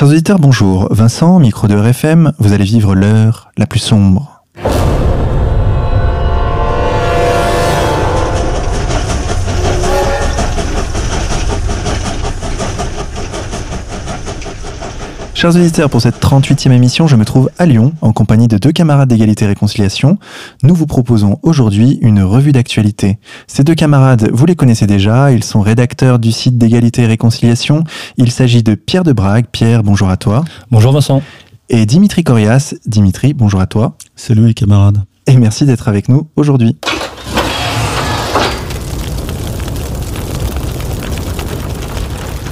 Chers auditeurs, bonjour. Vincent, micro de RFM, vous allez vivre l'heure la plus sombre. Chers auditeurs, pour cette 38e émission, je me trouve à Lyon en compagnie de deux camarades d'égalité et réconciliation. Nous vous proposons aujourd'hui une revue d'actualité. Ces deux camarades, vous les connaissez déjà, ils sont rédacteurs du site d'égalité et réconciliation. Il s'agit de Pierre de Brague. Pierre, bonjour à toi. Bonjour Vincent. Et Dimitri Corias. Dimitri, bonjour à toi. Salut les camarades. Et merci d'être avec nous aujourd'hui.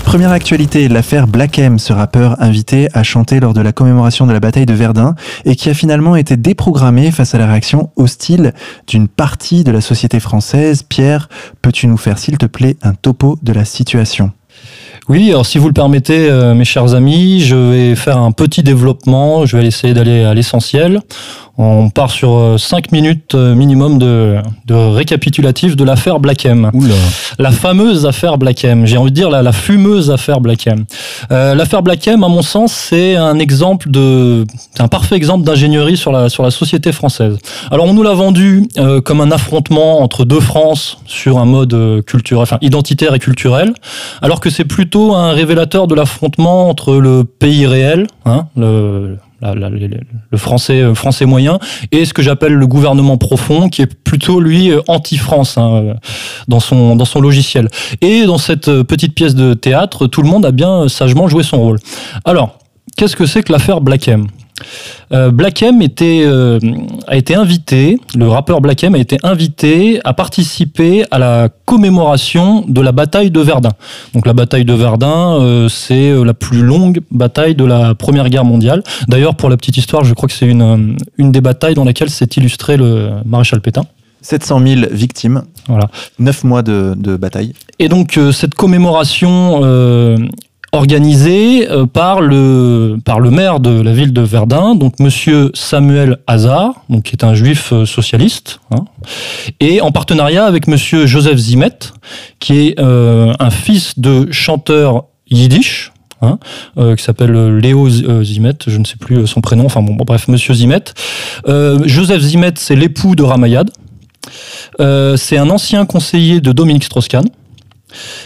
Première actualité, l'affaire Black M, ce rappeur invité à chanter lors de la commémoration de la bataille de Verdun et qui a finalement été déprogrammé face à la réaction hostile d'une partie de la société française. Pierre, peux-tu nous faire s'il te plaît un topo de la situation? Oui, alors si vous le permettez, euh, mes chers amis, je vais faire un petit développement, je vais essayer d'aller à l'essentiel. On part sur 5 euh, minutes euh, minimum de, de récapitulatif de l'affaire Black M. La fameuse affaire Black M. J'ai envie de dire la, la fumeuse affaire Black M. Euh, l'affaire Black M, à mon sens, c'est un exemple de, un parfait exemple d'ingénierie sur la, sur la société française. Alors on nous l'a vendu euh, comme un affrontement entre deux France sur un mode culturel, enfin identitaire et culturel, alors que c'est plutôt un révélateur de l'affrontement entre le pays réel, hein, le, euh, français moyen et ce que j'appelle le gouvernement profond qui est plutôt lui euh, anti-France hein, euh, dans son dans son logiciel. Et dans cette petite pièce de théâtre tout le monde a bien sagement joué son rôle. Alors qu'est-ce que c'est que l'affaire Black M? Euh, Black M était, euh, a été invité, le rappeur Black M a été invité à participer à la commémoration de la bataille de Verdun. Donc la bataille de Verdun, euh, c'est la plus longue bataille de la Première Guerre mondiale. D'ailleurs, pour la petite histoire, je crois que c'est une, une des batailles dans laquelle s'est illustré le maréchal Pétain. 700 000 victimes, voilà. 9 mois de, de bataille. Et donc cette commémoration organisé euh, par le maire de la ville de Verdun, donc Monsieur Samuel Hazard, donc qui est un juif euh, socialiste, hein, et en partenariat avec Monsieur Joseph Zimet, qui est euh, un fils de chanteur yiddish. Hein, qui s'appelle Léo Zimet, je ne sais plus son prénom, enfin bon, bref, Monsieur Zimet. Joseph Zimet, c'est l'époux de Ramayad. c'est un ancien conseiller de Dominique Strauss-Kahn.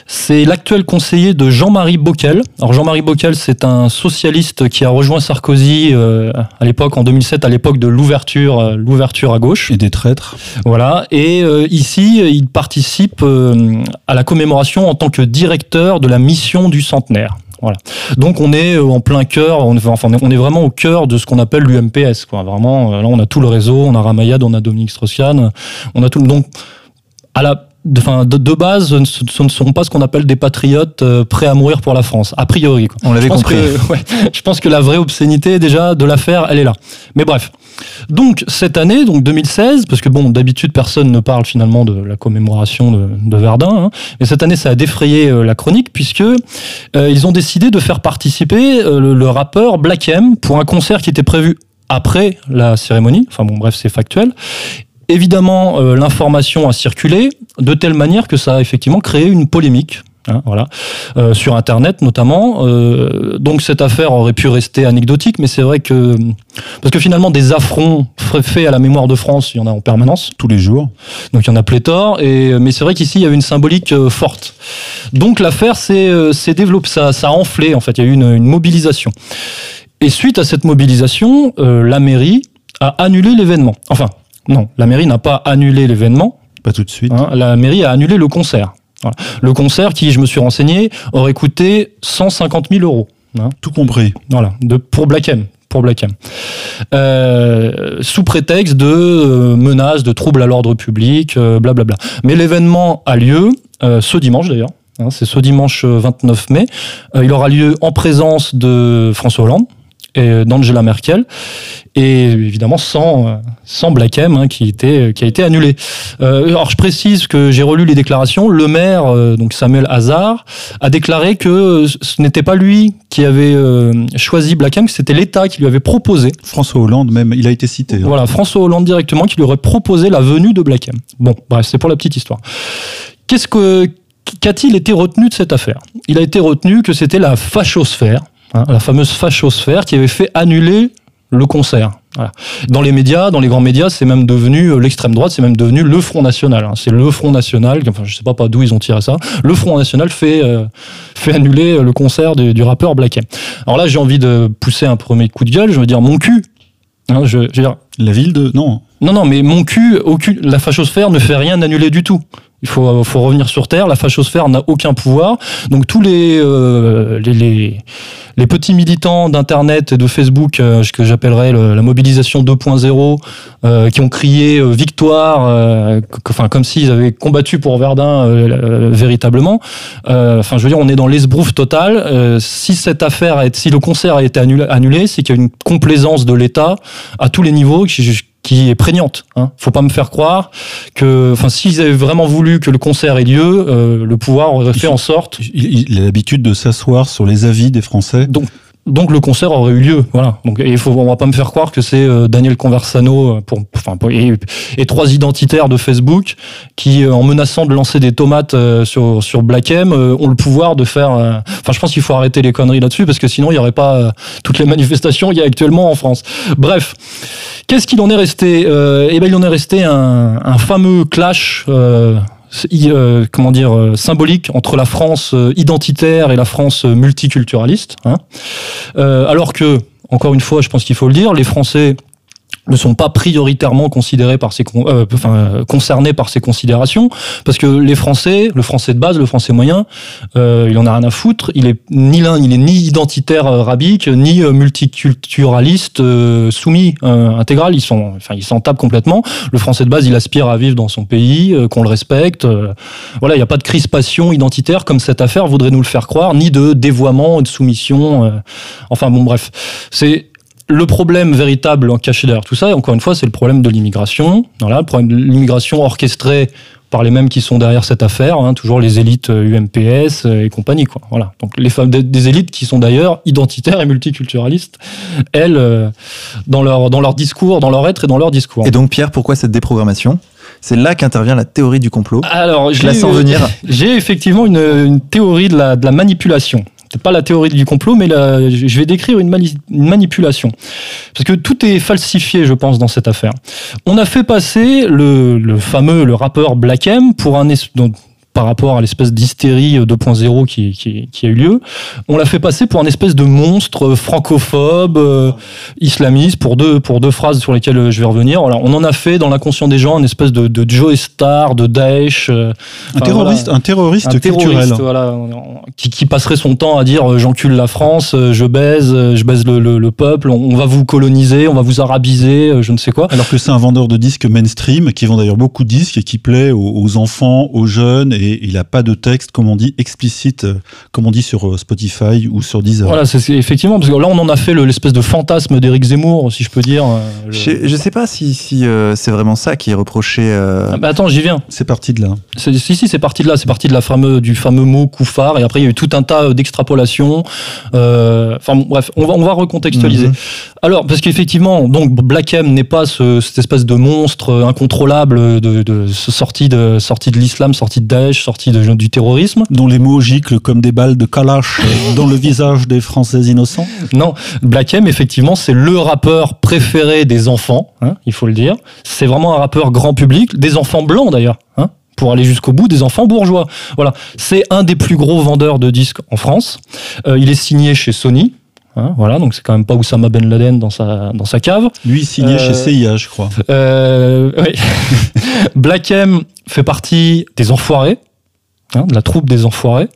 C'est l'actuel conseiller de Jean-Marie Bockel. Alors Jean-Marie Bockel, c'est un socialiste qui a rejoint Sarkozy euh, à l'époque, en 2007, à l'époque de l'ouverture, euh, l'ouverture à gauche. Et des traîtres. Voilà. Et euh, ici, il participe à la commémoration en tant que directeur de la mission du centenaire. Voilà. Donc on est en plein cœur, on est, enfin, on est vraiment au cœur de ce qu'on appelle l'UMPS. Quoi. Vraiment, là on a tout le réseau, on a Ramayad, on a Dominique Strauss-Kahn, on a tout. Donc à la de, de, base, ce ne sont pas ce qu'on appelle des patriotes euh, prêts à mourir pour la France, a priori. Quoi. On l'avait compris. Que, ouais, je pense que la vraie obscénité déjà de l'affaire, elle est là. Mais bref. Donc cette année, donc 2016, parce que bon, d'habitude personne ne parle finalement de la commémoration de, de Verdun, hein, mais cette année ça a défrayé euh, la chronique puisque euh, ils ont décidé de faire participer le, le rappeur Black M pour un concert qui était prévu après la cérémonie. Enfin bon, bref, c'est factuel. Évidemment, euh, l'information a circulé de telle manière que ça a effectivement créé une polémique. Hein, voilà, euh, sur Internet notamment. Euh, donc cette affaire aurait pu rester anecdotique, mais c'est vrai que parce que finalement des affronts faits à la mémoire de France, il y en a en permanence, tous les jours. Donc il y en a pléthore. Et mais c'est vrai qu'ici il y avait une symbolique forte. Donc l'affaire s'est développée, ça, ça a enflé en fait. Il y a eu une, une mobilisation. Et suite à cette mobilisation, la mairie a annulé l'événement. Enfin, non, la mairie n'a pas annulé l'événement. Pas tout de suite. Hein, la mairie a annulé le concert. Le concert qui, je me suis renseigné, aurait coûté 150 000 euros. Hein. Tout compris. Voilà, de, pour Black M. Pour Black M. Euh, sous prétexte de euh, menaces, de troubles à l'ordre public, blablabla. Euh, bla bla. Mais l'événement a lieu ce dimanche d'ailleurs. Hein, c'est ce dimanche 29 mai. il aura lieu en présence de François Hollande, et d'Angela Merkel et évidemment sans sans Black M hein, qui était qui a été annulé. Euh, alors je précise que j'ai relu les déclarations. Le maire euh, donc Samuel Hazard a déclaré que ce n'était pas lui qui avait euh, choisi Black M, c'était l'État qui lui avait proposé. François Hollande même, il a été cité. Hein. Voilà, François Hollande directement qui lui aurait proposé la venue de Black M. Bon, bref, c'est pour la petite histoire. Qu'est-ce que qu'a-t-il été retenu de cette affaire? Il a été retenu que c'était la fachosphère hein, la fameuse fachosphère qui avait fait annuler le concert. Dans les médias, dans les grands médias, c'est même devenu euh, l'extrême droite, c'est même devenu le Front National. Hein. C'est le Front National, enfin je sais pas, pas d'où ils ont tiré ça. Le Front National fait euh, fait annuler le concert du, rappeur Black M. Alors là, j'ai envie de pousser un premier coup de gueule. Je veux dire mon cul. Hein, je, je dire, la ville de non. Non non, mais mon cul, aucun, la fachosphère ne fait rien annuler du tout. Il faut, faut revenir sur Terre. La fachosphère n'a aucun pouvoir. Donc tous les, euh, les, les, les, petits militants d'Internet et de Facebook, euh, ce que j'appellerais la mobilisation 2.0, euh, qui ont crié euh, victoire, euh, enfin comme s'ils avaient combattu pour Verdun véritablement. Enfin, je veux dire, on est dans l'esbrouf total. si cette affaire, si le concert a été annulé, annulé c'est qu'il y a une complaisance de l'État à tous les niveaux qui est prégnante. Hein. Faut pas me faire croire que, enfin, s'ils avaient vraiment voulu que le concert ait lieu, euh, le pouvoir aurait fait en sorte. Il, a l'habitude de s'asseoir sur les avis des Français. Donc, donc le concert aurait eu lieu, voilà. Donc il faut, on va pas me faire croire que c'est euh, Daniel Conversano euh, pour, enfin, et, trois identitaires de Facebook qui, euh, en menaçant de lancer des tomates sur sur Black M, ont le pouvoir de faire. Enfin, je pense qu'il faut arrêter les conneries là-dessus parce que sinon il y aurait pas toutes les manifestations qu'il y a actuellement en France. Bref, qu'est-ce qu'il en est resté Eh ben il en est resté un, un fameux clash. Euh, comment dire euh, symbolique entre la France euh, identitaire et la France multiculturaliste. Hein. alors que, encore une fois, je pense qu'il faut le dire, les Français ne sont pas prioritairement considérés par ces euh, enfin, concernés par ces considérations parce que les Français, le Français de base, le Français moyen, euh, il en a rien à foutre. Il est ni l'un, il est ni identitaire euh, rabique, ni euh, multiculturaliste soumis intégral. Ils sont, enfin, ils s'en tapent complètement. Le Français de base, il aspire à vivre dans son pays, qu'on le respecte. voilà, il n'y a pas de crispation identitaire comme cette affaire voudrait nous le faire croire, ni de dévoiement, de soumission. enfin bon, bref, c'est le problème véritable en caché derrière tout ça, encore une fois, c'est le problème de l'immigration. Voilà, le problème de l'immigration orchestrée par les mêmes qui sont derrière cette affaire, hein, toujours les élites UMPS euh, euh, et compagnie. Quoi. Voilà. Donc les femmes des, élites qui sont d'ailleurs identitaires et multiculturalistes, elles, euh, dans leur dans leur discours, dans leur être et dans leur discours. Et donc Pierre, pourquoi cette déprogrammation? C'est là qu'intervient la théorie du complot? Alors, je la sens venir. J'ai effectivement une, une théorie de la, de la manipulation pas la théorie du complot, mais je vais décrire une, manipulation. Parce que tout est falsifié, je pense, dans cette affaire. On a fait passer le, fameux, le rappeur Black M pour un, par rapport à l'espèce d'hystérie 2.0 qui, qui, qui, a eu lieu, on l'a fait passer pour un espèce de monstre francophobe, euh, islamiste, pour deux, pour deux phrases sur lesquelles euh, je vais revenir. Alors, on en a fait dans l'inconscient des gens une espèce de, de Joe Star, de Daesh. Euh, un, terroriste, un terroriste, un terroriste Voilà, qui, qui, passerait son temps à dire j'encule la France, je baise, je baise le, le, peuple, on, va vous coloniser, on va vous arabiser, je ne sais quoi. Alors que c'est un vendeur de disques mainstream qui vend d'ailleurs beaucoup de disques et qui plaît aux, aux enfants, aux jeunes et il n'a pas de texte, comme on dit, explicite, euh, comme on dit sur euh, Spotify ou sur Deezer. Voilà, c'est effectivement, parce que là, on en a fait l'espèce de fantasme d'Éric Zemmour, si je peux dire. Euh, je, ne sais pas si, si c'est vraiment ça qui est reproché. Ah bah attends, j'y viens. C'est parti de là. Si, si, c'est parti de là. C'est parti de la fameux, du fameux mot couffard. Et après, il y a eu tout un tas d'extrapolations. Enfin, bref, on va, on va recontextualiser. Mhm. Alors, parce qu'effectivement, donc Black M n'est pas ce, cette espèce de monstre incontrôlable de, de, sorti de sorti de l'islam, sorti de Daesh, sorti de, du terrorisme. Dont les mots giclent comme des balles de Kalash dans le visage des Français innocents. Non, Black M, effectivement, c'est le rappeur préféré des enfants, hein, il faut le dire. C'est vraiment un rappeur grand public, des enfants blancs d'ailleurs. Hein pour aller jusqu'au bout des enfants bourgeois. Voilà, c'est un des plus gros vendeurs de disques en France. Euh, il est signé chez Sony, Hein, voilà, donc c'est quand même pas Oussama Ben Laden dans sa, dans sa cave. Lui signé chez euh, CIA, je crois. Euh, oui. Black M fait partie des enfoirés. Hein, de la troupe des enfoirés.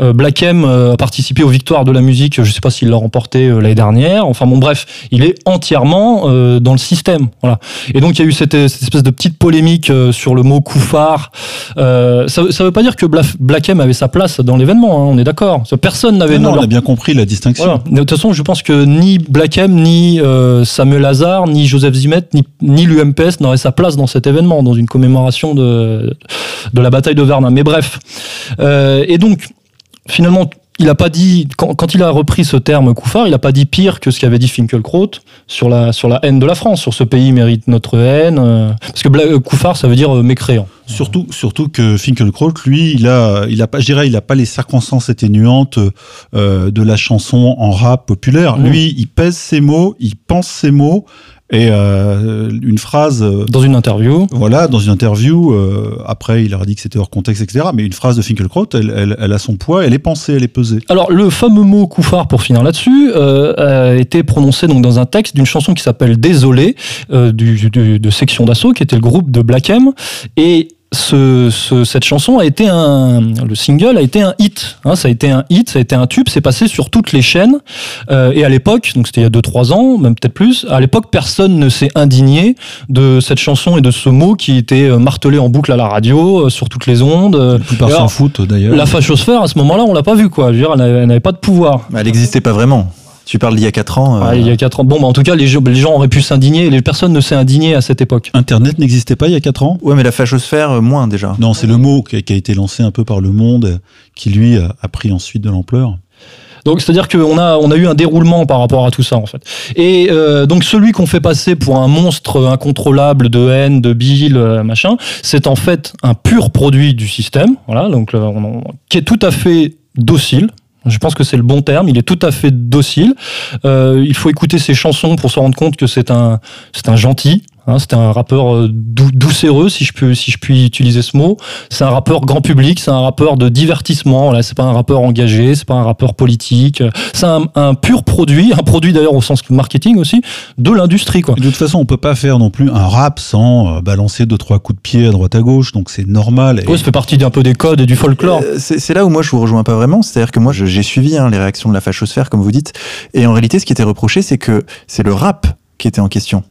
Euh, Black M euh, a participé aux victoires de la musique, je sais pas s'il l'a remporté euh, l'année dernière. Enfin bon, bref, il est entièrement euh, dans le système. Voilà. Et donc il y a eu cette, cette espèce de petite polémique sur le mot couffard. ça, ça veut pas dire que Black M avait sa place dans l'événement. Hein, on est d'accord. Personne n'avait. Non, on a bien compris la distinction. De toute façon, je pense que ni Black M, ni Samuel Lazare, ni Joseph Zimet, ni, ni l'UMPS n'auraient sa place dans cet événement, dans une commémoration de de la bataille de Verdun. Mais bref. Euh, et donc, finalement, il a pas dit quand, quand, il a repris ce terme Koufar, il a pas dit pire que ce qu'avait dit Finkelkraut sur la sur la haine de la France, sur ce pays mérite notre haine, euh, parce que euh, Koufar ça veut dire euh, mécréant. Surtout surtout que Finkelkraut, lui, il a il a pas, je dirais, il a pas les circonstances atténuantes euh, de la chanson en rap populaire. Mmh. Lui, il pèse ses mots, il pense ses mots. Et euh, une phrase. Euh, dans une interview. Voilà, dans une interview. Euh, après, il a dit que c'était hors contexte, etc. Mais une phrase de Finkelkraut, elle, elle, elle, a son poids, elle est pensée, elle est pesée. Alors, le fameux mot couffard, pour finir là-dessus, euh, a été prononcé donc dans un texte d'une chanson qui s'appelle Désolé, euh, du, du, de Section d'Assaut, qui était le groupe de Black M. Et ce, ce, cette chanson a été un, le single a été un hit. Hein, ça a été un hit, ça a été un tube, c'est passé sur toutes les chaînes. Euh, et à l'époque, donc c'était il y a 2-3 ans, même peut-être plus, à l'époque, personne ne s'est indigné de cette chanson et de ce mot qui était euh, martelé en boucle à la radio, euh, sur toutes les ondes. La plupart s'en foutent d'ailleurs. La fachosphère, à ce moment-là, on l'a pas vu, quoi. Je veux dire, elle n'avait pas de pouvoir. Elle n'existait pas vraiment. Tu parles d'il y a 4 ans. Euh... Ah, il y a 4 ans. Bon, bah, en tout cas, les, les gens auraient pu s'indigner. Les personnes ne s'est indigné à cette époque. Internet n'existait pas il y a 4 ans? Ouais, mais la fachosphère, euh, moins déjà. Non, c'est le mot qui a, qui a, été lancé un peu par le monde, qui lui a, a pris ensuite de l'ampleur. Donc c'est-à-dire qu'on a on a eu un déroulement par rapport à tout ça en fait. Et euh, donc celui qu'on fait passer pour un monstre incontrôlable de haine, de bile, euh, machin, c'est en fait un pur produit du système. Voilà, donc euh, on, qui est tout à fait docile. Je pense que c'est le bon terme. Il est tout à fait docile. Euh, il faut écouter ses chansons pour se rendre compte que c'est un, c'est un gentil. Hein, c'était un rappeur euh, dou doucereux, si je peux, si je puis utiliser ce mot. C'est un rappeur grand public, c'est un rappeur de divertissement. Là, c'est pas un rappeur engagé, c'est pas un rappeur politique. C'est un, un, pur produit, un produit d'ailleurs au sens marketing aussi de l'industrie. Quoi. de toute façon, on peut pas faire non plus un rap sans euh, balancer deux trois coups de pied à droite à gauche, donc c'est normal. Et... Ouais, ça fait partie d'un peu des codes et du folklore. Euh, c'est là où moi je vous rejoins pas vraiment. C'est-à-dire que moi j'ai suivi hein, les réactions de la fachosphère, comme vous dites, et en réalité, ce qui était reproché, c'est que c'est le rap qui était en question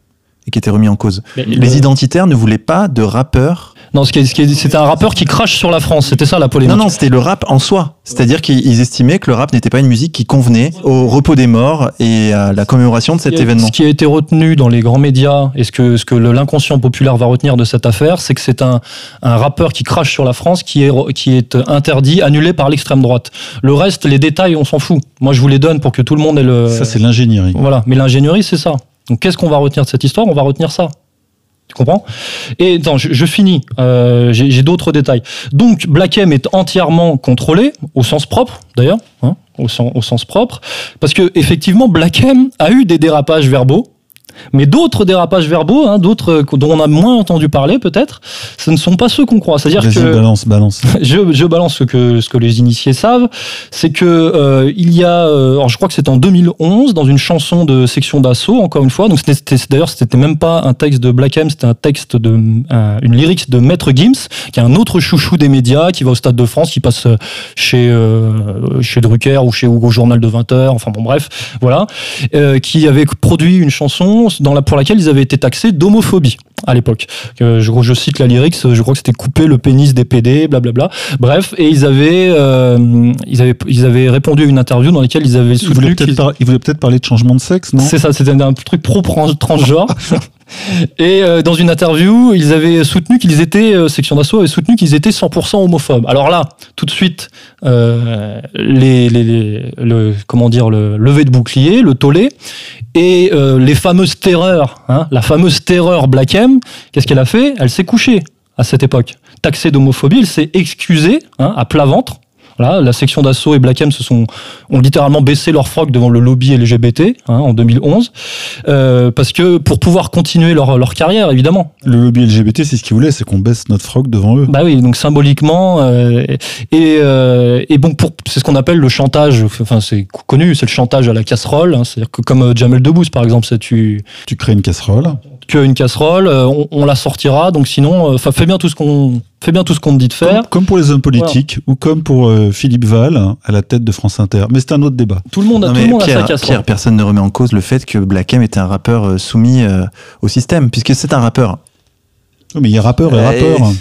et qui était remis en cause. Mais les le... identitaires ne voulaient pas de rappeurs. Non, c'était un rappeur qui crache sur la France. C'était ça la polémique. Non, non, c'était le rap en soi. C'est-à-dire qu'ils estimaient que le rap n'était pas une musique qui convenait au repos des morts et à la commémoration de cet ce événement. Ce qui a été retenu dans les grands médias et ce que, ce que l'inconscient populaire va retenir de cette affaire, c'est que c'est un, un rappeur qui crache sur la France qui est, qui est interdit, annulé par l'extrême droite. Le reste, les détails, on s'en fout. Moi, je vous les donne pour que tout le monde ait le. Ça, c'est l'ingénierie. Voilà. Mais l'ingénierie, c'est ça. Donc qu'est-ce qu'on va retenir de cette histoire? On va retenir ça. Tu comprends? Et attends, je, finis. Euh, J'ai d'autres détails. Donc Black M est entièrement contrôlé au sens propre, d'ailleurs, hein, au, sens, au sens propre, parce que effectivement Black M a eu des dérapages verbaux. Mais d'autres dérapages verbaux, hein, d'autres dont on a moins entendu parler peut-être, ce ne sont pas ceux qu'on croit. C'est-à-dire que balance, balance. je, je, balance ce que ce que les initiés savent, c'est que euh, il y a, euh, alors je crois que c'est en 2011 dans une chanson de section d'assaut encore une fois. Donc c'était d'ailleurs c'était même pas un texte de Black M, c'était un texte de un, une lyrique de Maître Gims, qui est un autre chouchou des médias, qui va au Stade de France, qui passe chez euh, chez Drucker ou chez au journal de 20 h Enfin bon bref, voilà, euh, qui avait produit une chanson dans la, pour laquelle ils avaient été taxés d'homophobie à l'époque. Je, je, cite la lyrics, je crois que c'était couper le pénis des PD, blablabla. Bref, et ils avaient, euh, ils avaient, ils avaient répondu à une interview dans laquelle ils avaient soutenu. Ils voulaient peut-être peut parler de changement de sexe, non? C'est ça, c'était un truc pro-transgenre. Et euh, dans une interview, ils avaient soutenu qu'ils étaient, euh, Section d'Assaut avait soutenu qu'ils étaient 100% homophobes. Alors là, tout de suite, euh, les, les, les, le, comment dire, le lever de bouclier, le tollé, et euh, les fameuses terreurs, hein, la fameuse terreur Black M, qu'est-ce qu'elle a fait? Elle s'est couchée à cette époque. Taxée d'homophobie, elle s'est excusée hein, à plat ventre voilà, la section d'assaut et Black M se sont ont littéralement baissé leur froc devant le lobby LGBT hein, en 2011 euh, parce que pour pouvoir continuer leur, leur carrière évidemment. Le lobby LGBT, c'est ce qu'ils voulaient, c'est qu'on baisse notre froc devant eux. Bah oui, donc symboliquement euh, et euh, et bon pour c'est ce qu'on appelle le chantage. Enfin c'est connu, c'est le chantage à la casserole. Hein, C'est-à-dire que comme euh, Jamel Debbouze par exemple, c'est tu tu crées une casserole que une casserole, on, on, la sortira. Donc sinon, fais bien tout ce qu'on fait bien tout ce qu'on te dit de faire. Comme, comme, pour les hommes politiques voilà. ou comme pour euh, Philippe Val hein, à la tête de France Inter. Mais c'est un autre débat. Tout le monde a, non, tout le monde Pierre, a sa casserole. Pierre, personne ne remet en cause le fait que Black M était un rappeur euh, soumis euh, au système, puisque c'est un rappeur. Oui, mais il y a rappeur et rappeur.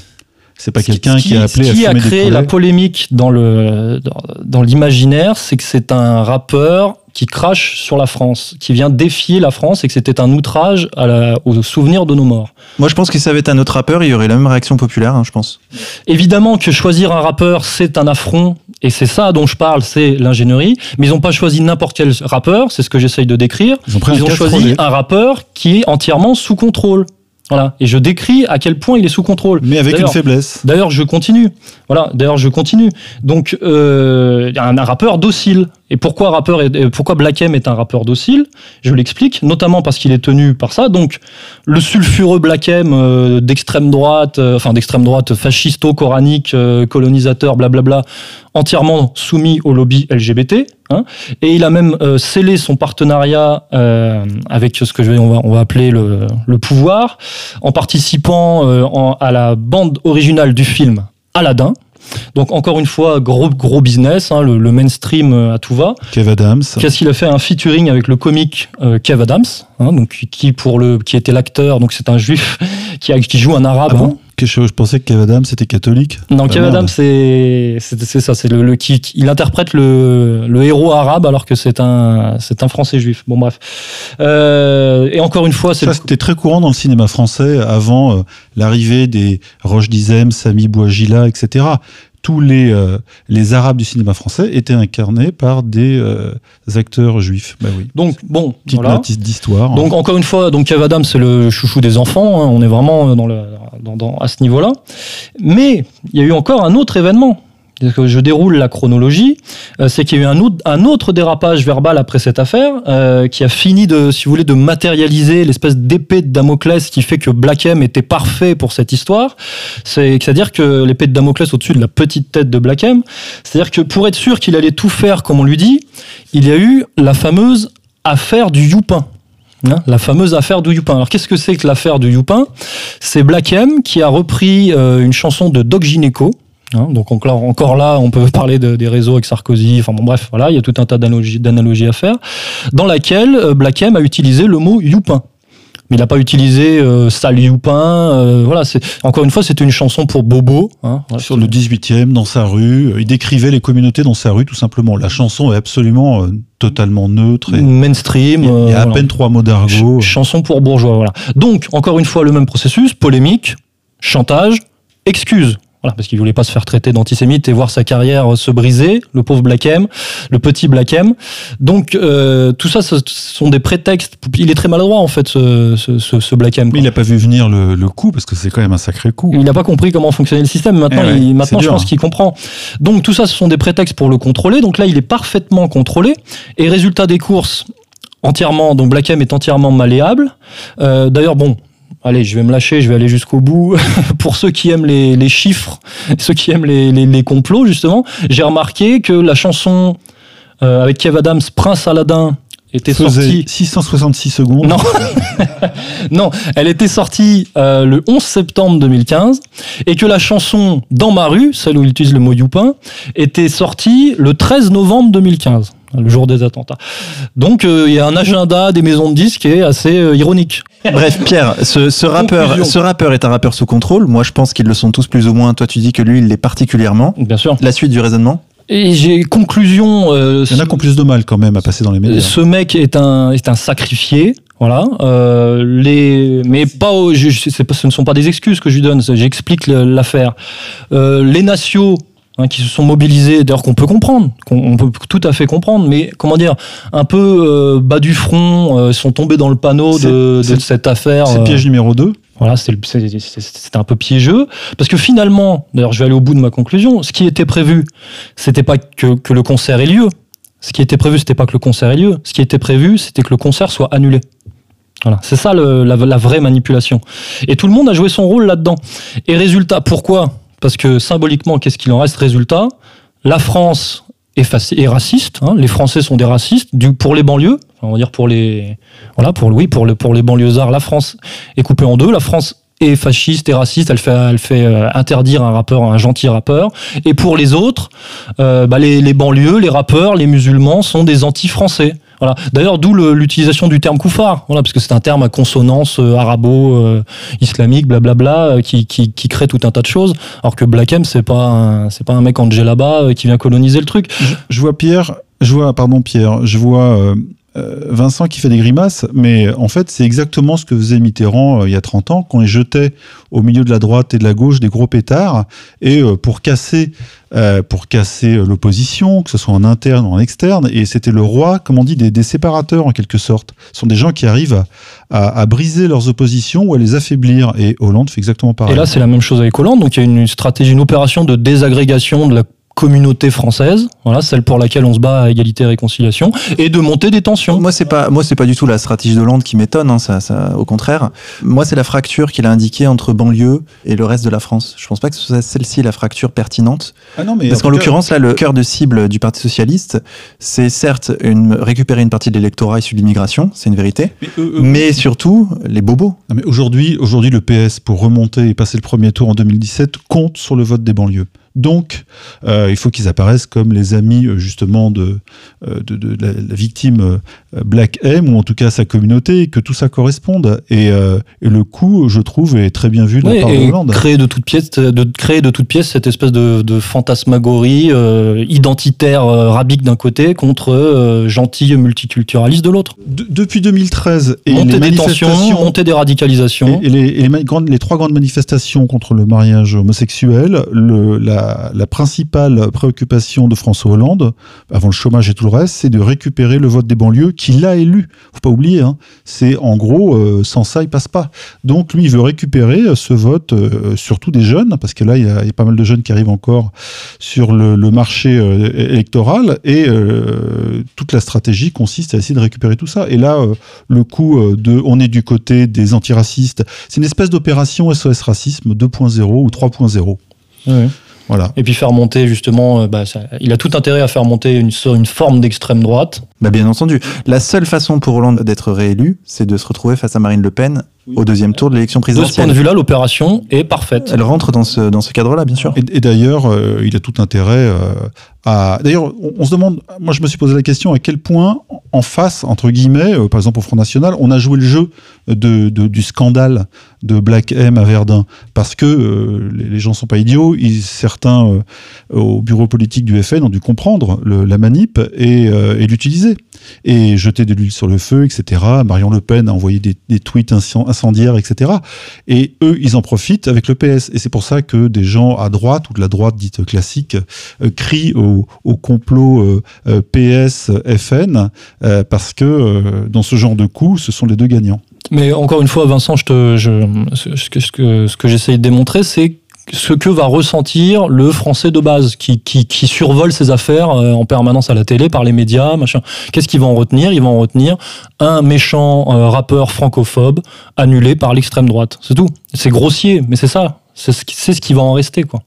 C'est pas quelqu'un qui, qui, a appelé ce qui à a créé la polémique dans le dans, dans l'imaginaire, c'est que c'est un rappeur qui crache sur la France, qui vient défier la France et que c'était un outrage à la, au souvenir de nos morts. Moi, je pense que ça avait un autre rappeur, il y aurait la même réaction populaire, hein, je pense. Évidemment que choisir un rappeur, c'est un affront, et c'est ça dont je parle, c'est l'ingénierie. Mais ils n'ont pas choisi n'importe quel rappeur, c'est ce que j'essaye de décrire. Ils ont, pris un Ils ont choisi un rappeur qui est entièrement sous contrôle. Voilà. Et je décris à quel point il est sous contrôle. Mais avec une faiblesse. D'ailleurs, je continue. Voilà. D'ailleurs, je continue. Donc, euh, un, un rappeur docile. Et pourquoi rappeur est- euh, pourquoi Black M est un rappeur docile? Je l'explique, notamment parce qu'il est tenu par ça. Donc, le sulfureux Black M euh, d'extrême droite, euh, enfin d'extrême droite, fascisto-coranique, euh, colonisateur, blablabla, entièrement soumis au lobby LGBT. Hein. Et il a même euh, scellé son partenariat euh, avec ce que je vais, on va, on va appeler le, le pouvoir, en participant euh, en- à la bande originale du film Aladdin. Donc encore une fois, gros gros business, hein, le, le mainstream à tout va. Kev Adams. Qu'est-ce qu'il a fait? Un featuring avec le comique Kev Adams, hein, donc qui pour le qui était l'acteur, donc c'est un juif qui, a- qui joue un arabe. Ah bon? Que je, je pensais que Kev Adams était catholique. Non, Ah, Kev. Adams, c'est ça, c'est le, le qui qui- il interprète le, le héros arabe alors que c'est un c'est un français juif. Bon bref. Euh, et encore une fois, c'est c'était très courant dans le cinéma français avant euh, l'arrivée des Roche Dizem, Sami Bouagila, etc. Tous les, euh, les Arabes du cinéma français étaient incarnés par des euh, acteurs juifs. Bah oui. donc bon, Petite voilà. d'histoire. Donc encore une fois, donc Kev Adams c'est le chouchou des enfants, hein, on est vraiment dans le, dans, dans- à ce niveau-là. Mais il y a eu encore un autre événement. Que Je déroule la chronologie, euh, c'est qu'il y a eu un autre, dérapage verbal après cette affaire euh, qui a fini de, si vous voulez, de matérialiser l'espèce d'épée de Damoclès qui fait que Black M était parfait pour cette histoire. C'est- C'est-à-dire que l'épée de Damoclès au-dessus de la petite tête de Black M, c'est-à-dire que pour être sûr qu'il allait tout faire comme on lui dit, il y a eu la fameuse affaire du Youpin. Hein, la fameuse affaire du Youpin. Alors qu'est-ce que c'est que l'affaire du Youpin? C'est Black M qui a repris euh, une chanson de Doc Gineco. Hein, donc encore, encore là, on peut parler de- des réseaux avec Sarkozy. Enfin bon, bref, voilà, il y a tout un tas d'analogies à faire. Dans laquelle euh, Black M a utilisé le mot Youpin. Mais il n'a pas utilisé euh, sale Youpin. euh, voilà, c'est encore une fois, c'était une chanson pour Bobo. Hein, voilà, sur le 18e, dans sa rue, euh, il décrivait les communautés dans sa rue, tout simplement. La chanson est absolument euh, totalement neutre. Et mainstream. il y a à voilà. peine trois mots d'argot. Ch- chanson pour bourgeois, voilà. Donc, encore une fois, le même processus, polémique, chantage, excuse. Voilà, parce qu'il voulait pas se faire traiter d'antisémite et voir sa carrière euh, se briser, le pauvre Black M, le petit Black M. Donc, euh, tout ça, ce sont des prétextes. Il est très maladroit, en fait, ce, ce, ce-. Mais il n'a pas vu venir le, le coup, parce que c'est quand même un sacré coup. Il n'a pas compris comment fonctionnait le système. Maintenant, Eh ouais, il- maintenant je pense qu'il comprend. Donc tout ça, ce sont des prétextes pour le contrôler. Donc là, il est parfaitement contrôlé. Et résultat des courses, entièrement. Donc Black M est entièrement malléable. Euh, D'ailleurs, bon. Allez, je vais me lâcher, je vais aller jusqu'au bout. Pour ceux qui aiment les, les chiffres, ceux qui aiment les, les- les complots, justement, j'ai remarqué que la chanson euh, avec Kev Adams, Prince Aladdin, était sortie 666 secondes. non. non, elle était sortie euh, le 11 septembre 2015 et que la chanson Dans ma rue, celle où il utilise le mot Youpin, était sortie le 13 novembre 2015, le jour des attentats. Donc euh, il y a un agenda des maisons de disques qui est assez euh, ironique. Bref, Pierre, ce, ce rappeur, Conclusion. ce rappeur est un rappeur sous contrôle. Moi, je pense qu'ils le sont tous plus ou moins. Toi, tu dis que lui, il l'est particulièrement. Bien sûr. La suite du raisonnement Et j'ai conclusion. euh, Il y en a qui ont plus de mal quand même à passer dans les médias. Ce mec est un, est un sacrifié. Voilà. Euh, les, mais pas, au- je, je- c'est pas, ce ne sont pas des excuses que je lui donne. J'explique l'affaire. Euh, les nations hein, qui se sont mobilisés, d'ailleurs qu'on peut comprendre, qu'on on peut tout à fait comprendre, mais comment dire, un peu euh, bas du front, euh, sont tombés dans le panneau de, cette affaire. C'est euh, le piège numéro 2. voilà, c'était un peu piégeux. Parce que finalement, d'ailleurs, je vais aller au bout de ma conclusion, ce qui était prévu, c'était pas que, que le concert ait lieu. Ce qui était prévu, c'était pas que le concert ait lieu. Ce qui était prévu, c'était que le concert soit annulé. Voilà, c'est ça le- la, la vraie manipulation. Et tout le monde a joué son rôle là-dedans. Et résultat, pourquoi? Parce que symboliquement, qu'est-ce qu'il en reste Résultat, la France est, raciste. hein. les Français sont des racistes pour les banlieues. On va dire pour les, voilà, pour pour le, pour les banlieusards, la France est coupée en deux. La France est fasciste et raciste. Elle fait, euh, interdire un rappeur, un gentil rappeur. Et pour les autres, euh, bah, les banlieues, les rappeurs, les musulmans sont des anti-français. D'ailleurs, d'où l'utilisation du terme koufar, parce que c'est un terme à consonance euh, arabo-islamique, blablabla, euh, qui, crée tout un tas de choses. Alors que Black M, c'est pas un, c'est pas un mec en djellaba euh, qui vient coloniser le truc. Je, je vois Pierre Je vois, pardon Pierre, je vois euh, euh, Vincent qui fait des grimaces, mais en fait c'est exactement ce que faisait Mitterrand euh, il y a 30 ans, quand il jetait au milieu de la droite et de la gauche des gros pétards, et pour casser, pour casser l'opposition, que ce soit en interne ou en externe, et c'était le roi, comme on dit, des, séparateurs en quelque sorte. Ce sont des gens qui arrivent à, à, briser leurs oppositions ou à les affaiblir, et Hollande fait exactement pareil. Et là c'est la même chose avec Hollande, donc il y a une stratégie, une opération de désagrégation de la communauté française, voilà, celle pour laquelle on se bat à égalité et réconciliation, et de monter des tensions. Moi, c'est pas, moi, c'est pas du tout la stratégie de Hollande qui m'étonne, hein, ça, ça, au contraire. Moi, c'est la fracture qu'il a indiquée entre banlieue et le reste de la France. Je pense pas que ce soit celle-ci la fracture pertinente. Ah non, mais Parce qu'en l'occurrence, là, le cœur de cible du Parti Socialiste, c'est certes une, récupérer une partie de l'électorat issu de l'immigration, c'est une vérité, mais, surtout les bobos. mais aujourd'hui, aujourd'hui, le PS, pour remonter et passer le premier tour en 2017, compte sur le vote des banlieues. Donc, euh, il faut qu'ils apparaissent comme les amis euh, justement de, euh, de, la, victime Black M, ou en tout cas sa communauté, et que tout ça corresponde. Et, le coup, je trouve, est très bien vu de la part de Hollande. Créer de toutes pièces, de créer de toutes pièces cette espèce de, fantasmagorie identitaire rabique d'un côté contre gentil multiculturaliste de l'autre. depuis 2013, et montée des tensions, montée des radicalisations, et, les, les, les, trois grandes manifestations contre le mariage homosexuel, le, la la, principale préoccupation de François Hollande, avant le chômage et tout le reste, c'est de récupérer le vote des banlieues qu'il a élu. Faut pas oublier, hein. c'est en gros, euh, sans ça, il passe pas. Donc lui, il veut récupérer euh, ce vote, euh, surtout des jeunes, parce que là, il y, a, pas mal de jeunes qui arrivent encore sur le, marché électoral, et toute la stratégie consiste à essayer de récupérer tout ça. Et là, le coup de on est du côté des antiracistes, c'est une espèce d'opération SOS Racisme 2.0 ou 3.0. Oui. Voilà. Et puis faire monter justement, bah, il a tout intérêt à faire monter une, une forme d'extrême droite. Bah bien entendu. La seule façon pour Hollande d'être réélu, c'est de se retrouver face à Marine Le Pen au deuxième tour de l'élection présidentielle. De ce point de vue-là, l'opération est parfaite. Elle rentre dans ce, dans ce cadre-là, bien sûr. Et, d'ailleurs, euh, il a tout intérêt euh, à... D'ailleurs, on, se demande, moi je me suis posé la question, à quel point, en face, entre guillemets, par exemple au Front National, on a joué le jeu de, du scandale de Black M à Verdun. Parce que les, les, gens sont pas idiots, ils, certains au bureau politique du FN ont dû comprendre la manip et, et l'utiliser et jeter de l'huile sur le feu, etc. Marion Le Pen a envoyé des, tweets incendiaires, etc. Et eux, ils en profitent avec le PS. Et c'est pour ça que des gens à droite, ou de la droite dite classique, euh, crient au, complot euh, euh, PS-FN, parce que dans ce genre de coup, ce sont les deux gagnants. Mais encore une fois, Vincent, ce que, ce que j'essaye de démontrer, c'est ce que va ressentir le français de base qui, survole ses affaires euh, en permanence à la télé par les médias machin. Qu'est-ce qu'ils vont en retenir? Ils vont en retenir un méchant euh, rappeur francophobe annulé par l'extrême droite. C'est tout. C'est grossier mais c'est ça. C'est ce, ce qui va en rester quoi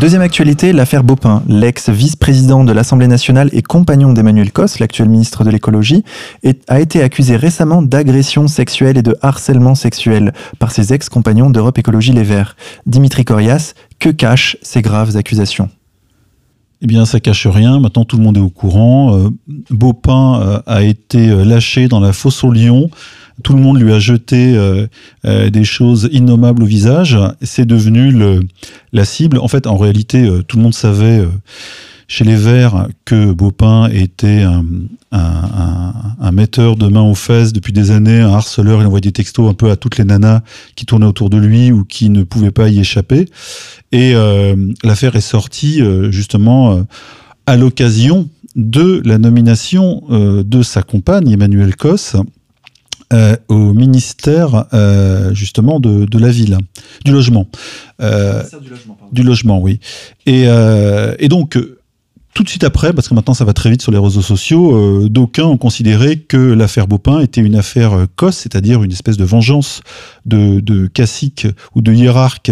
Deuxième actualité, l'affaire Baupin. L'ex-vice-président de l'Assemblée nationale et compagnon d'Emmanuel Cos, l'actuel ministre de l'écologie, a été accusé récemment d'agression sexuelle et de harcèlement sexuel par ses ex-compagnons d'Europe Écologie Les Verts. Dimitri Corias, que cachent ces graves accusations? Eh bien, ça cache rien. Maintenant, tout le monde est au courant. Euh, Baupin euh, a été euh, lâché dans la fosse au lion tout le monde lui a jeté euh, euh, des choses innommables au visage. C'est devenu la cible. En fait, en réalité, euh, tout le monde savait chez les Verts que Baupin était un, metteur de main aux fesses depuis des années, un harceleur. Il envoyait des textos un peu à toutes les nanas qui tournaient autour de lui ou qui ne pouvaient pas y échapper. Et l'affaire est sortie justement à l'occasion de la nomination de sa compagne, Emmanuel Cos, euh, au ministère euh, justement de, de, la ville, du logement. Euh, du logement, du logement, oui. Et, et donc tout de suite après, parce que maintenant ça va très vite sur les réseaux sociaux, euh, d'aucuns ont considéré que l'affaire Baupin était une affaire euh, COS, c'est-à-dire une espèce de vengeance de, de cacique ou de hiérarque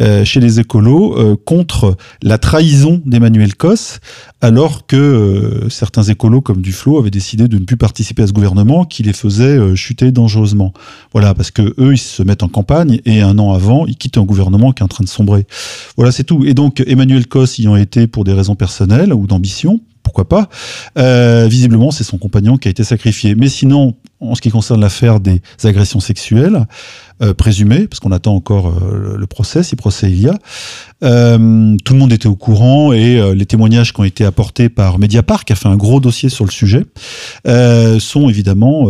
euh, chez les écolos contre la trahison d'Emmanuel Cos, alors que certains écolos comme Duflo avaient décidé de ne plus participer à ce gouvernement qui les faisait chuter dangereusement. Voilà, parce que eux ils se mettent en campagne et un an avant ils quittent un gouvernement qui est en train de sombrer. Voilà, c'est tout. Et donc Emmanuel Cos y ont été pour des raisons personnelles ou d'ambition, pourquoi pas. Euh, visiblement, c'est son compagnon qui a été sacrifié. Mais sinon, en ce qui concerne l'affaire des agressions sexuelles euh, présumées, parce qu'on attend encore euh, le procès, si procès il y a. Euh, tout le monde était au courant et les témoignages qui ont été apportés par Mediapart, qui a fait un gros dossier sur le sujet, sont évidemment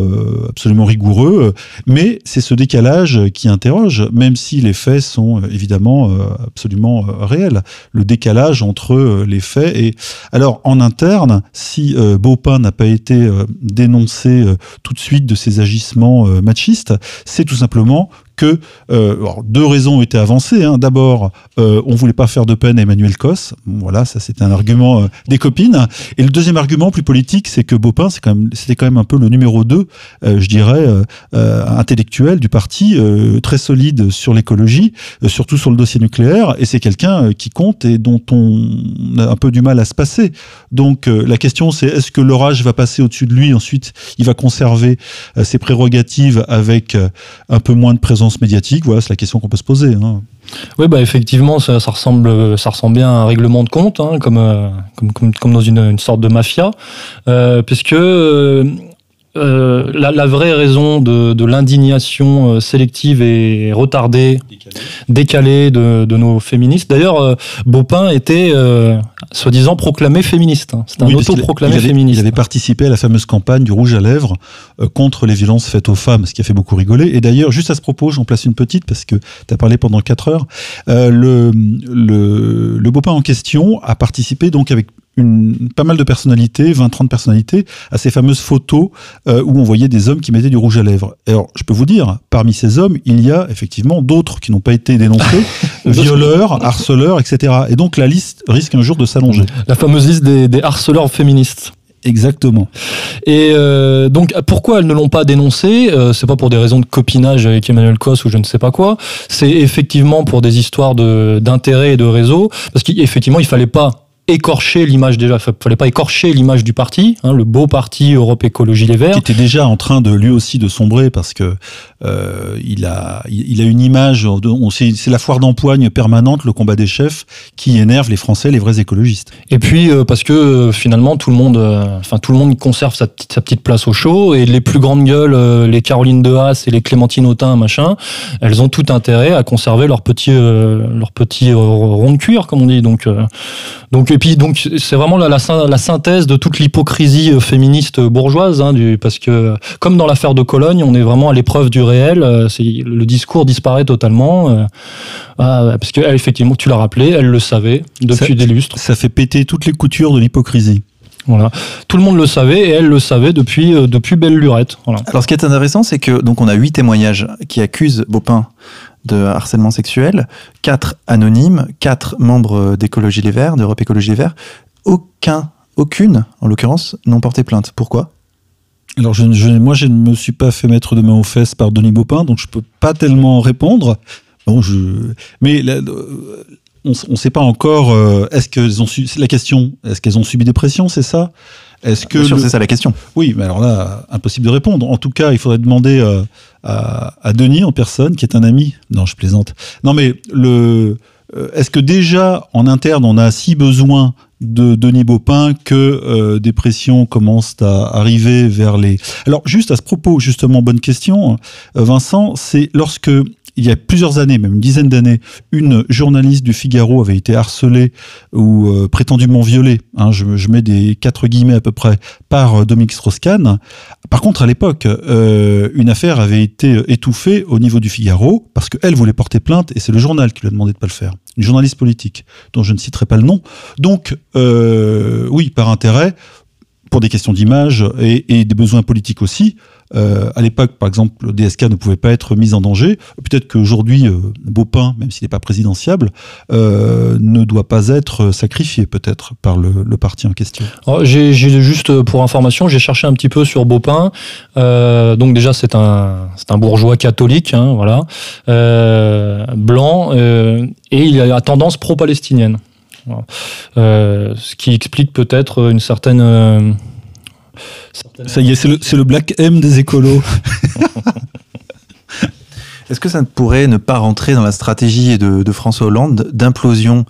absolument rigoureux. Mais c'est ce décalage qui interroge, même si les faits sont évidemment absolument réels. Le décalage entre les faits et alors en interne, si Beaupin n'a pas été dénoncé tout de suite de ses agissements machistes, c'est tout simplement que euh, deux raisons ont été avancées. Hein. D'abord, euh, on voulait pas faire de peine à Emmanuel Cos. Voilà, ça c'était un argument euh, des copines. Et le deuxième argument plus politique, c'est que Beaupin, c'est quand même, c'était quand même un peu le numéro 2, je dirais, intellectuel du parti, très solide sur l'écologie, surtout sur le dossier nucléaire. Et c'est quelqu'un qui compte et dont on a un peu du mal à se passer. Donc la question, c'est est-ce que l'orage va passer au-dessus de lui? Ensuite, il va conserver ses prérogatives avec un peu moins de présence médiatique Voilà, c'est la question qu'on peut se poser. Hein. Oui, bah effectivement, ça, ressemble, ça ressemble bien à un règlement de compte, hein, comme, euh, comme, comme, dans une, une, sorte de mafia, euh, puisque euh, euh, la, la, vraie raison de, de l'indignation euh, sélective et retardée, décalée, de, de, nos féministes. D'ailleurs, euh, était soi-disant proclamé féministe. Hein. C'est un autoproclamé féministe. Il avait participé à la fameuse campagne du rouge à lèvres contre les violences faites aux femmes, ce qui a fait beaucoup rigoler. Et d'ailleurs, juste à ce propos, j'en place une petite parce que tu as parlé pendant 4 heures. le, le, en question a participé donc avec une, pas mal de personnalités, 20-30 personnalités, à ces fameuses photos euh, où on voyait des hommes qui mettaient du rouge à lèvres. Alors, je peux vous dire, parmi ces hommes, il y a effectivement d'autres qui n'ont pas été dénoncés, violeurs, harceleurs, etc. Et donc, la liste risque un jour de s'allonger. La fameuse liste des, des harceleurs féministes. Exactement. Et euh, donc pourquoi elles ne l'ont pas dénoncé euh, C'est pas pour des raisons de copinage avec Emmanuel Cos ou je ne sais pas quoi. C'est effectivement pour des histoires de d'intérêt et de réseau, parce qu'effectivement il fallait pas écorcher l'image déjà, fallait pas écorcher l'image du parti, hein, le beau parti Europe Écologie Les Verts. Qui était déjà en train de lui aussi de sombrer parce que euh, il a il a une image, c'est la foire d'empoigne permanente, le combat des chefs qui énerve les Français, les vrais écologistes. Et puis euh, parce que euh, finalement tout le monde, enfin tout le monde conserve sa petite sa petite place au chaud et les plus grandes gueules, les Caroline de Haas et les Clémentine Autain machin, elles ont tout intérêt à conserver leur petit leur petit rond de cuir comme on dit donc donc puis donc c'est vraiment la, la, synthèse de toute l'hypocrisie euh, féministe bourgeoise, hein, du, parce que comme dans l'affaire de Cologne, on est vraiment à l'épreuve du réel. Euh, le discours disparaît totalement. Euh, ah, parce que effectivement, tu l'as rappelé, elle le savait depuis des lustres. Ça fait péter toutes les coutures de l'hypocrisie. Voilà. Tout le monde le savait et elle le savait depuis, depuis belle lurette. Voilà. Alors ce qui est intéressant, c'est que donc on a huit témoignages qui accusent Baupin de harcèlement sexuel, quatre anonymes, quatre membres d'Écologie Les Verts, d'Europe Écologie Les Verts. Aucun, aucune, en l'occurrence, n'ont porté plainte. Pourquoi? Alors, je, moi, je ne me suis pas fait mettre de main aux fesses par Denis Baupin, donc je peux pas tellement répondre. Bon, mais euh, on ne sait pas encore. Euh, est-ce qu'elles ont la question. Est-ce qu'elles ont subi des pressions, c'est ça? Est-ce que c'est ça la question. Oui, mais alors là, impossible de répondre. En tout cas, il faudrait demander euh, à, Denis en personne, qui est un ami. Non, je plaisante. Non, mais le, euh, est-ce que déjà en interne, on a si besoin de Denis Baupin que euh, des pressions commencent à arriver vers les. Alors juste à ce propos, justement, bonne question, euh, Vincent, c'est lorsque il y a plusieurs années, même une dizaine d'années, une journaliste du Figaro avait été harcelée ou euh, prétendument violée, hein, je, mets des quatre guillemets à peu près, par euh, Dominique Strauss-Kahn. Par contre, à l'époque, euh, une affaire avait été étouffée au niveau du Figaro parce qu'elle voulait porter plainte et c'est le journal qui lui a demandé de pas le faire. Une journaliste politique, dont je ne citerai pas le nom. Donc, oui, par intérêt, pour des questions d'image et, des besoins politiques aussi. Euh, à l'époque, par exemple, le DSK ne pouvait pas être mis en danger. Peut-être qu'aujourd'hui, euh, même s'il n'est pas présidentiable, euh, ne doit pas être sacrifié peut-être par le, parti en question. J'ai juste pour information, j'ai cherché un petit peu sur Beaupin. Euh, donc déjà, c'est un, un bourgeois catholique, hein, voilà, euh, blanc, et il a tendance pro-palestinienne. Euh, ce qui explique peut-être une certaine. Ça y est, c'est le, le, Black M des écolos. Est-ce que ça ne pourrait ne pas rentrer dans la stratégie de, de François Hollande d'implosion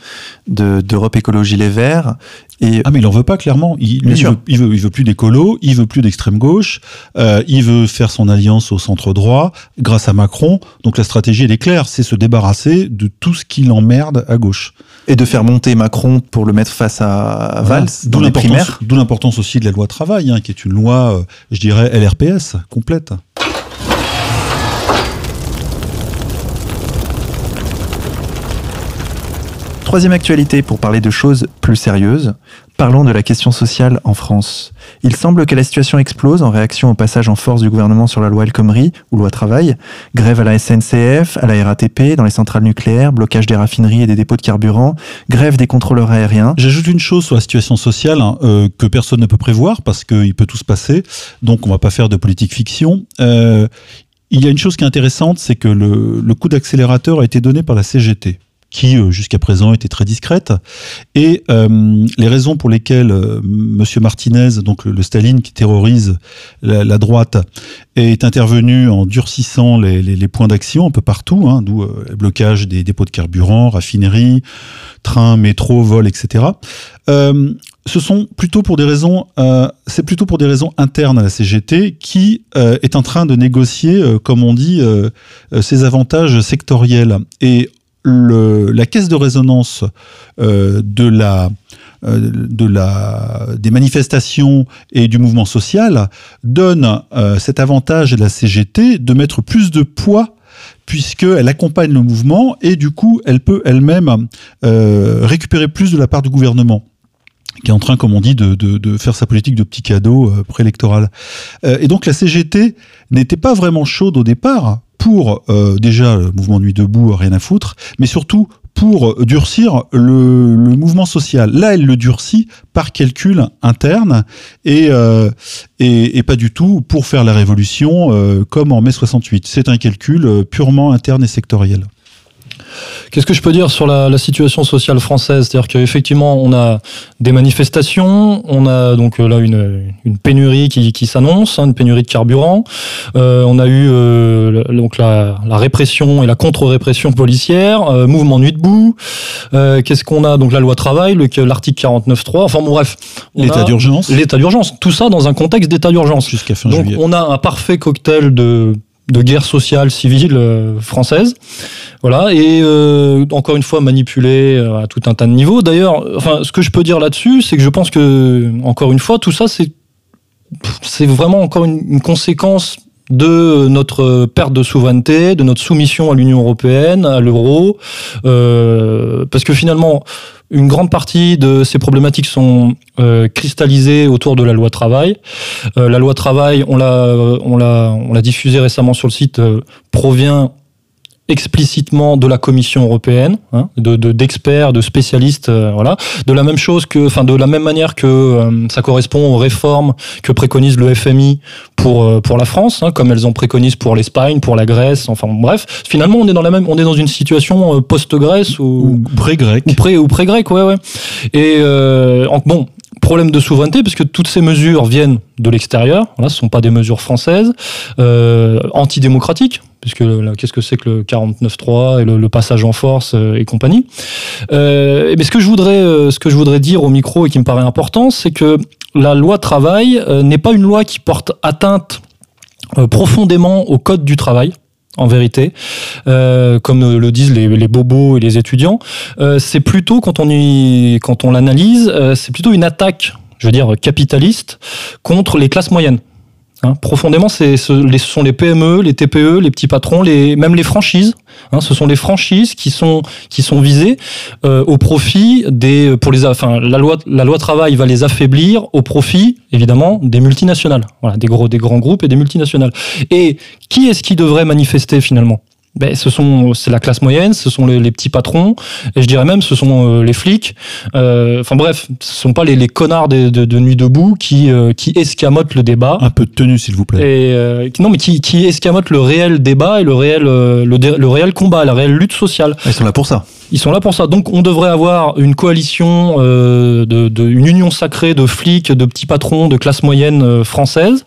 d'Europe Écologie Les Verts et ah mais il en veut pas clairement. Il, lui, il, veut, il, veut, il veut plus d'écolo, il veut plus d'extrême gauche, euh, il veut faire son alliance au centre droit grâce à Macron. Donc la stratégie elle est claire, c'est se débarrasser de tout ce qui l'emmerde à gauche. Et de faire monter Macron pour le mettre face à Valls dans les primaires. D'où l'importance aussi de la loi travail, hein, qui est une loi, euh, je dirais, LRPS complète. Troisième actualité pour parler de choses plus sérieuses. Parlons de la question sociale en France. Il semble que la situation explose en réaction au passage en force du gouvernement sur la loi El Khomri ou loi travail. Grève à la SNCF, à la RATP, dans les centrales nucléaires, blocage des raffineries et des dépôts de carburant, grève des contrôleurs aériens. J'ajoute une chose sur la situation sociale hein, euh, que personne ne peut prévoir parce qu'il peut tout se passer. Donc on va pas faire de politique fiction. Euh, il y a une chose qui est intéressante, c'est que le, le coup d'accélérateur a été donné par la CGT qui euh, jusqu'à présent était très discrète. Et euh, les raisons pour lesquelles euh, Monsieur Martinez, donc le, Staline qui terrorise la, droite, est intervenu en durcissant les, les, les points d'action un peu partout, hein, d'où euh, blocage des dépôts de carburant, raffineries, trains, métro, vols, etc. Euh, ce sont plutôt pour des raisons, euh, c'est plutôt pour des raisons internes à la CGT qui euh, est en train de négocier, comme on dit, ses avantages sectoriels. Et le, la caisse de résonance euh, euh, des manifestations et du mouvement social donne euh, cet avantage à la CGT de mettre plus de poids puisqu'elle accompagne le mouvement et du coup elle peut elle-même euh, récupérer plus de la part du gouvernement qui est en train, comme on dit, de, de, de faire sa politique de petits cadeaux euh. Euh, et donc la CGT n'était pas vraiment chaude au départ pour euh, déjà le mouvement Nuit debout, rien à foutre, mais surtout pour durcir le, mouvement social. Là, elle le durcit par calcul interne et, euh, et, pas du tout pour faire la révolution euh, comme en mai 68. C'est un calcul euh, purement interne et sectoriel. Qu'est-ce que je peux dire sur la, la situation sociale française? C'est-à-dire qu'effectivement, on a des manifestations, on a donc là une, une pénurie qui, qui s'annonce, hein, une pénurie de carburant. Euh, on a eu euh, donc la, la, répression et la contre-répression policière, euh, mouvement nuit debout. Euh, Qu'est-ce qu'on a? Donc la loi travail, l'article 49.3. Enfin bon, bref. L'état d'urgence. L'état d'urgence. Tout ça dans un contexte d'état d'urgence. Jusqu'à fin donc, juillet. on a un parfait cocktail de de guerre sociale civile euh, française. Voilà, et euh, encore une fois manipulé euh, à tout un tas de niveaux. D'ailleurs, enfin, ce que je peux dire là-dessus, c'est que je pense que, encore une fois, tout ça, c'est c'est vraiment encore une, une, conséquence de notre perte de souveraineté, de notre soumission à l'Union européenne, à l'euro, euh, parce que finalement, une grande partie de ces problématiques sont euh, cristallisées autour de la loi travail. Euh, la loi travail, on l'a, on l'a, on l'a diffusée récemment sur le site, provient explicitement de la Commission européenne, hein, de, de, d'experts, de spécialistes, euh, voilà. De la même chose que, enfin, de la même manière que euh, ça correspond aux réformes que préconise le FMI pour euh, pour la France, hein, comme elles en préconisent pour l'Espagne, pour la Grèce, enfin bref. Finalement, on est dans la même, on est dans une situation post-Grèce ou, pré-grec, ou pré ou pré-grec, ouais, ouais. Et euh, bon, problème de souveraineté, parce que toutes ces mesures viennent de l'extérieur. Voilà, ce ne sont pas des mesures françaises, euh, antidémocratiques, puisque qu'est-ce que c'est que le 49.3 et le, passage en force euh, et compagnie. Euh, mais ce que je voudrais, euh, ce que je voudrais dire au micro et qui me paraît important, c'est que la loi travail n'est pas une loi qui porte atteinte profondément au code du travail en vérité, comme le disent les, bobos et les étudiants. C'est plutôt, quand on, y, quand on l'analyse, c'est plutôt une attaque, je veux dire, capitaliste contre les classes moyennes. Hein, profondément, ce, sont les PME, les TPE, les petits patrons, les, même les franchises. Hein, ce sont les franchises qui sont qui sont visées euh, au profit des pour les enfin la loi la loi travail va les affaiblir au profit évidemment des multinationales. Voilà, des gros des grands groupes et des multinationales. Et qui est-ce qui devrait manifester finalement? Ben, ce sont c'est la classe moyenne, ce sont les, les, petits patrons, et je dirais même ce sont euh, les flics. Euh, enfin bref, ce sont pas les, les connards de, de, de, nuit debout qui euh, qui escamotent le débat. Un peu de tenue s'il vous plaît. Et euh, non mais qui, qui escamotent le réel débat et le réel le, le réel combat, la réelle lutte sociale. Ils sont là pour ça. Ils sont là pour ça. Donc on devrait avoir une coalition, euh, de, de- une union sacrée de flics, de petits patrons, de classe moyenne euh, française,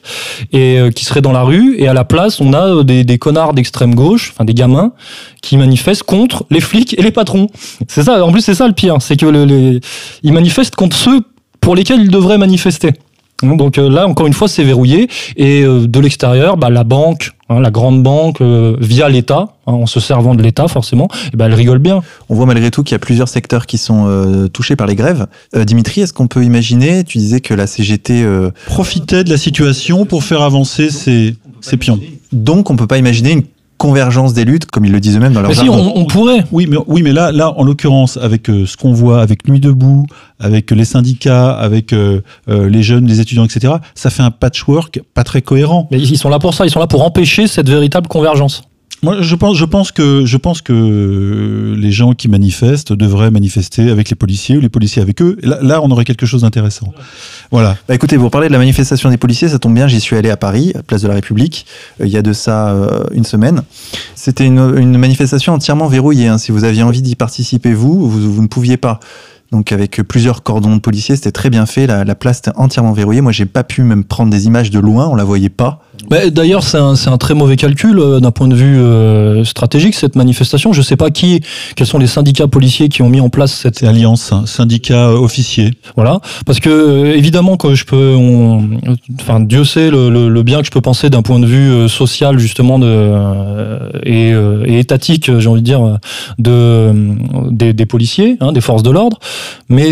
et euh, qui seraient dans la rue. Et à la place, on a euh, des, des connards d'extrême gauche, enfin des gamins, qui manifestent contre les flics et les patrons. C'est ça. En plus, c'est ça le pire, c'est que le- les, ils manifestent contre ceux pour lesquels ils devraient manifester. Donc euh, là, encore une fois, c'est verrouillé. Et euh, de l'extérieur, bah, la banque, hein, la grande banque, euh, via l'État, hein, en se servant de l'État forcément, ben, elle rigole bien. On voit malgré tout qu'il y a plusieurs secteurs qui sont euh, touchés par les grèves. Euh, Dimitri, est-ce qu'on peut imaginer, tu disais que la CGT, euh, Profiter de la situation pour faire avancer ses, ses pions. donc on peut pas imaginer une convergence des luttes, comme ils le disent eux-mêmes dans leur Mais si, on, on pourrait. Oui, mais, oui, mais là, là, en l'occurrence, avec euh, ce qu'on voit, avec Nuit debout, avec les syndicats, avec euh, euh, les jeunes, les étudiants, etc., ça fait un patchwork pas très cohérent. Mais ils sont là pour ça, ils sont là pour empêcher cette véritable convergence. Moi, je pense, que, je pense que les gens qui manifestent devraient manifester avec les policiers ou les policiers avec eux. Là, on aurait quelque chose d'intéressant. Voilà. Bah écoutez, pour parler de la manifestation des policiers, ça tombe bien, j'y suis allé à Paris, Place de la République, euh, il y a de ça euh, une semaine. C'était une, manifestation entièrement verrouillée. hein. Si vous aviez envie d'y participer, vous, vous, vous ne pouviez pas. Donc avec plusieurs cordons de policiers, c'était très bien fait. La, la place était entièrement verrouillée. Moi, j'ai pas pu même prendre des images de loin, on la voyait pas. Mais D'ailleurs, c'est un, très mauvais calcul euh, d'un point de vue euh, stratégique, cette manifestation. Je ne sais pas qui, quels sont les syndicats policiers qui ont mis en place cette Alliance, hein, syndicat euh, officier. Voilà, parce que évidemment que je peux, on- enfin Dieu sait le, le- le bien que je peux penser d'un point de vue euh, social justement de euh, et, euh, et étatique, j'ai envie de dire, de euh, des, des policiers, hein, des forces de l'ordre, mais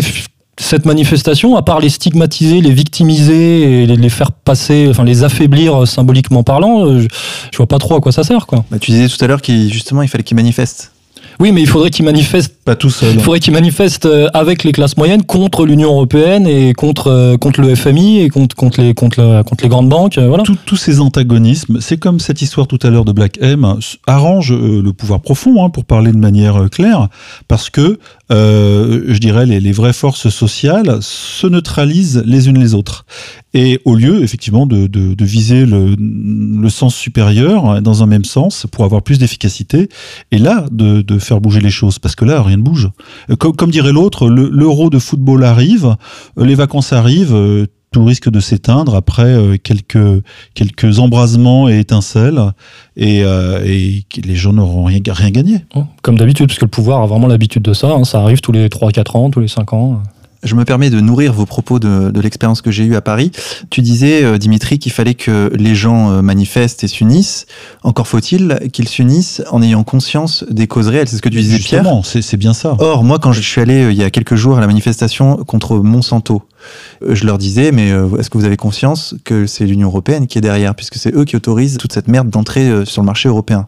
cette manifestation, à part les stigmatiser, les victimiser et les, faire passer, enfin les affaiblir euh, symboliquement parlant, euh, je, je vois pas trop à quoi ça sert, quoi. Bah, tu disais tout à l'heure qu'il justement il fallait qu'ils manifestent. Oui, mais il faudrait qu'ils manifestent Pas tout seul. Il faudrait qu'ils manifestent euh, avec les classes moyennes contre l'Union européenne et contre, contre le FMI et contre, contre, les, contre, la- contre les grandes banques. Voilà. Tous- tous ces antagonismes, c'est comme cette histoire tout à l'heure de Black M, arrange le pouvoir profond, hein, pour parler de manière claire, parce que, euh, je dirais, les, les vraies forces sociales se neutralisent les unes les autres. Et au lieu, effectivement, de, de, de viser le, le sens supérieur dans un même sens pour avoir plus d'efficacité, et là, de, de faire bouger les choses, parce que là, rien ne bouge. Euh, Comme, comme dirait l'autre, le- l'euro de football arrive, les vacances arrivent, euh, tout risque de s'éteindre après euh, quelques embrasements et étincelles et, euh, les gens n'auront rien, rien gagné. Comme d'habitude, parce que le pouvoir a vraiment l'habitude de ça. hein, ça arrive tous les 3-4 ans, tous les 5 ans. Je me permets de nourrir vos propos de, de l'expérience que j'ai eue à Paris. Tu disais, euh, Dimitri, qu'il fallait que les gens euh, manifestent et s'unissent. Encore faut-il qu'ils s'unissent en ayant conscience des causes réelles. C'est ce que tu disais, Pierre. Justement, c'est c'est bien ça. Or, moi, quand je suis allé euh, il y a quelques jours à la manifestation contre Monsanto, je leur disais, mais est-ce que vous avez conscience que c'est l'Union européenne qui est derrière, puisque c'est eux qui autorisent toute cette merde d'entrer euh, sur le marché européen?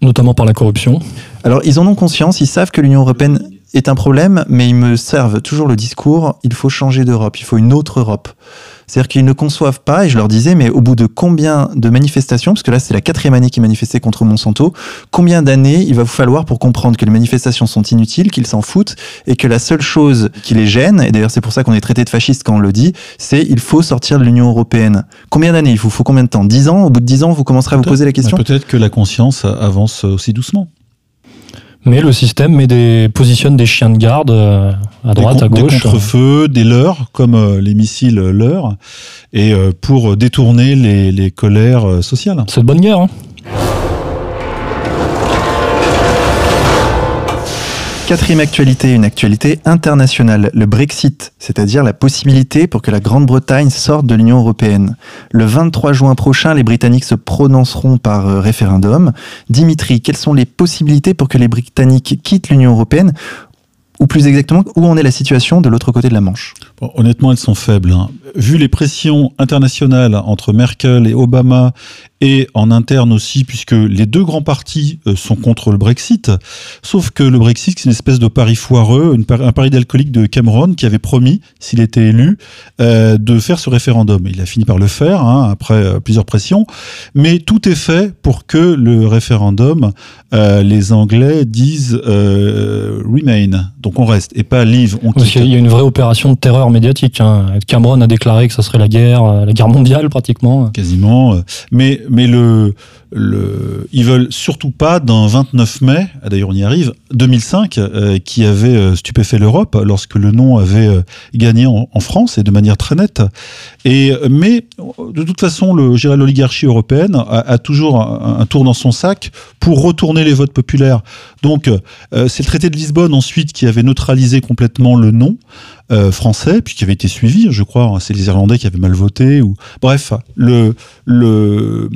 Notamment par la corruption. Alors, ils en ont conscience, ils savent que l'Union européenne est un problème, mais ils me servent toujours le discours il faut changer d'Europe, il faut une autre Europe. C'est-à-dire qu'ils ne conçoivent pas, et je leur disais, mais au bout de combien de manifestations, parce que là c'est la quatrième année qu'ils manifestaient contre Monsanto, combien d'années il va vous falloir pour comprendre que les manifestations sont inutiles, qu'ils s'en foutent, et que la seule chose qui les gêne, et d'ailleurs c'est pour ça qu'on est traité de fasciste quand on le dit, c'est il faut sortir de l'Union européenne. Combien d'années Il vous faut? Combien de temps? 10 ans? Au bout de 10 ans, vous commencerez à vous poser la question? Peut-être que la conscience avance aussi doucement. Mais le système met des, positionne des chiens de garde euh, à droite, à gauche. des contre-feux, des leurrs, comme euh, les missiles leurrs, et euh, pour détourner les, les colères euh, sociales. C'est de bonne guerre. hein. Quatrième actualité, une actualité internationale, le Brexit, c'est-à-dire la possibilité pour que la Grande-Bretagne sorte de l'Union européenne. Le 23 juin prochain, les Britanniques se prononceront par euh, référendum. Dimitri, quelles sont les possibilités pour que les Britanniques quittent l'Union européenne? Ou plus exactement, où en est la situation de l'autre côté de la Manche? Bon, honnêtement, elles sont faibles. hein. Vu les pressions internationales entre Merkel et Obama, et en interne aussi, puisque les deux grands partis euh, sont contre le Brexit, sauf que le Brexit, c'est une espèce de pari foireux, une par- un pari d'alcoolique de Cameron qui avait promis, s'il était élu, euh, de faire ce référendum. Il a fini par le faire, hein, après euh, plusieurs pressions, mais tout est fait pour que le référendum, euh, les Anglais disent euh, remain, donc on reste, et pas leave, on quitte. qu'il y a une vraie opération de terreur médiatique. Hein. Cameron a déclaré que ça serait la guerre, la guerre mondiale pratiquement. Quasiment. Mais, mais le, ils veulent surtout pas d'un 29 mai, d'ailleurs on y arrive, 2005, euh, qui avait euh, stupéfait l'Europe lorsque le nom avait euh, gagné en, France et de manière très nette. Et mais de toute façon, l'oligarchie européenne a, toujours un, tour dans son sac pour retourner les votes populaires. Donc c'est le traité de Lisbonne ensuite qui avait neutralisé complètement le nom. Euh, français, puis qui avait été suivi, je crois. Hein, c'est les Irlandais qui avaient mal voté. Ou bref, le, le,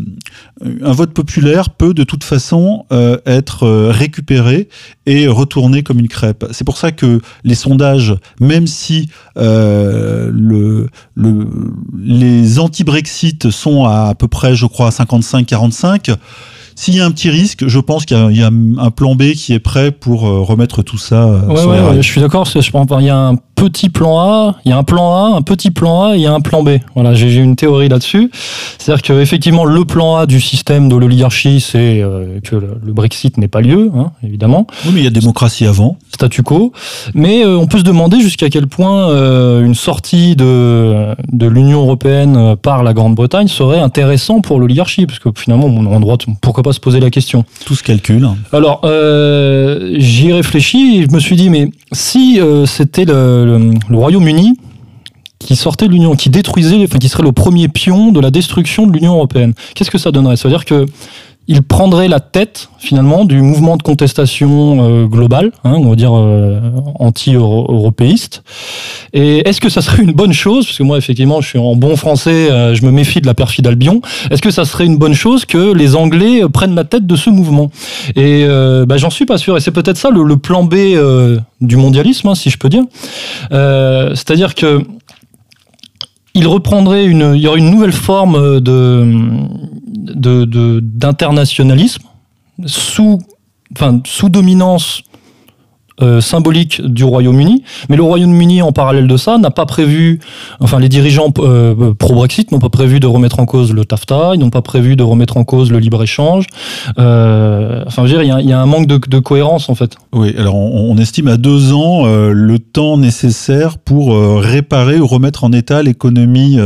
un vote populaire peut de toute façon euh, être euh, récupéré et retourné comme une crêpe. C'est pour ça que les sondages, même si le, le, les anti-Brexit sont à à peu près, je crois, 55-45 s'il y a un petit risque, je pense qu'il y, a un plan B qui est prêt pour euh, remettre tout ça. Euh, sur ouais, je suis d'accord. Je pense il y a un petit plan A, il y a un plan A, un petit plan A, il y a un plan B. Voilà, j'ai une théorie là-dessus. C'est-à-dire que effectivement, le plan A du système de l'oligarchie, c'est euh, que le, Brexit n'ait pas lieu, hein, évidemment. Oui, mais il y a démocratie avant. Statu quo. Mais on peut se demander jusqu'à quel point une sortie de, de l'Union européenne par la Grande-Bretagne serait intéressant pour l'oligarchie, parce que finalement, on a droit, pourquoi pas se poser la question? Tout se calcule. Alors, euh, j'y réfléchis et je me suis dit, mais si euh, c'était le, le Royaume-Uni qui sortait de l'Union, qui détruisait, enfin qui serait le premier pion de la destruction de l'Union européenne, qu'est-ce que ça donnerait? Ça veut dire que il prendrait la tête finalement du mouvement de contestation euh, global, hein, on va dire euh, anti-européiste. Et est-ce que ça serait une bonne chose Parce que moi, effectivement, je suis en bon français, euh, je me méfie de la perfide Albion. Est-ce que ça serait une bonne chose que les Anglais prennent la tête de ce mouvement? Et bah, j'en suis pas sûr. Et c'est peut-être ça le, plan B du mondialisme, hein, si je peux dire. C'est-à-dire que il reprendrait une, il y aurait une nouvelle forme de d'internationalisme sous, enfin, sous dominance euh, symbolique du Royaume-Uni, mais le Royaume-Uni en parallèle de ça n'a pas prévu, enfin les dirigeants euh, pro-Brexit n'ont pas prévu de remettre en cause le TAFTA, ils n'ont pas prévu de remettre en cause le libre-échange. Euh, enfin, je veux dire, il y, a un manque de, cohérence en fait. Oui, alors on, estime à deux ans le temps nécessaire pour réparer ou remettre en état l'économie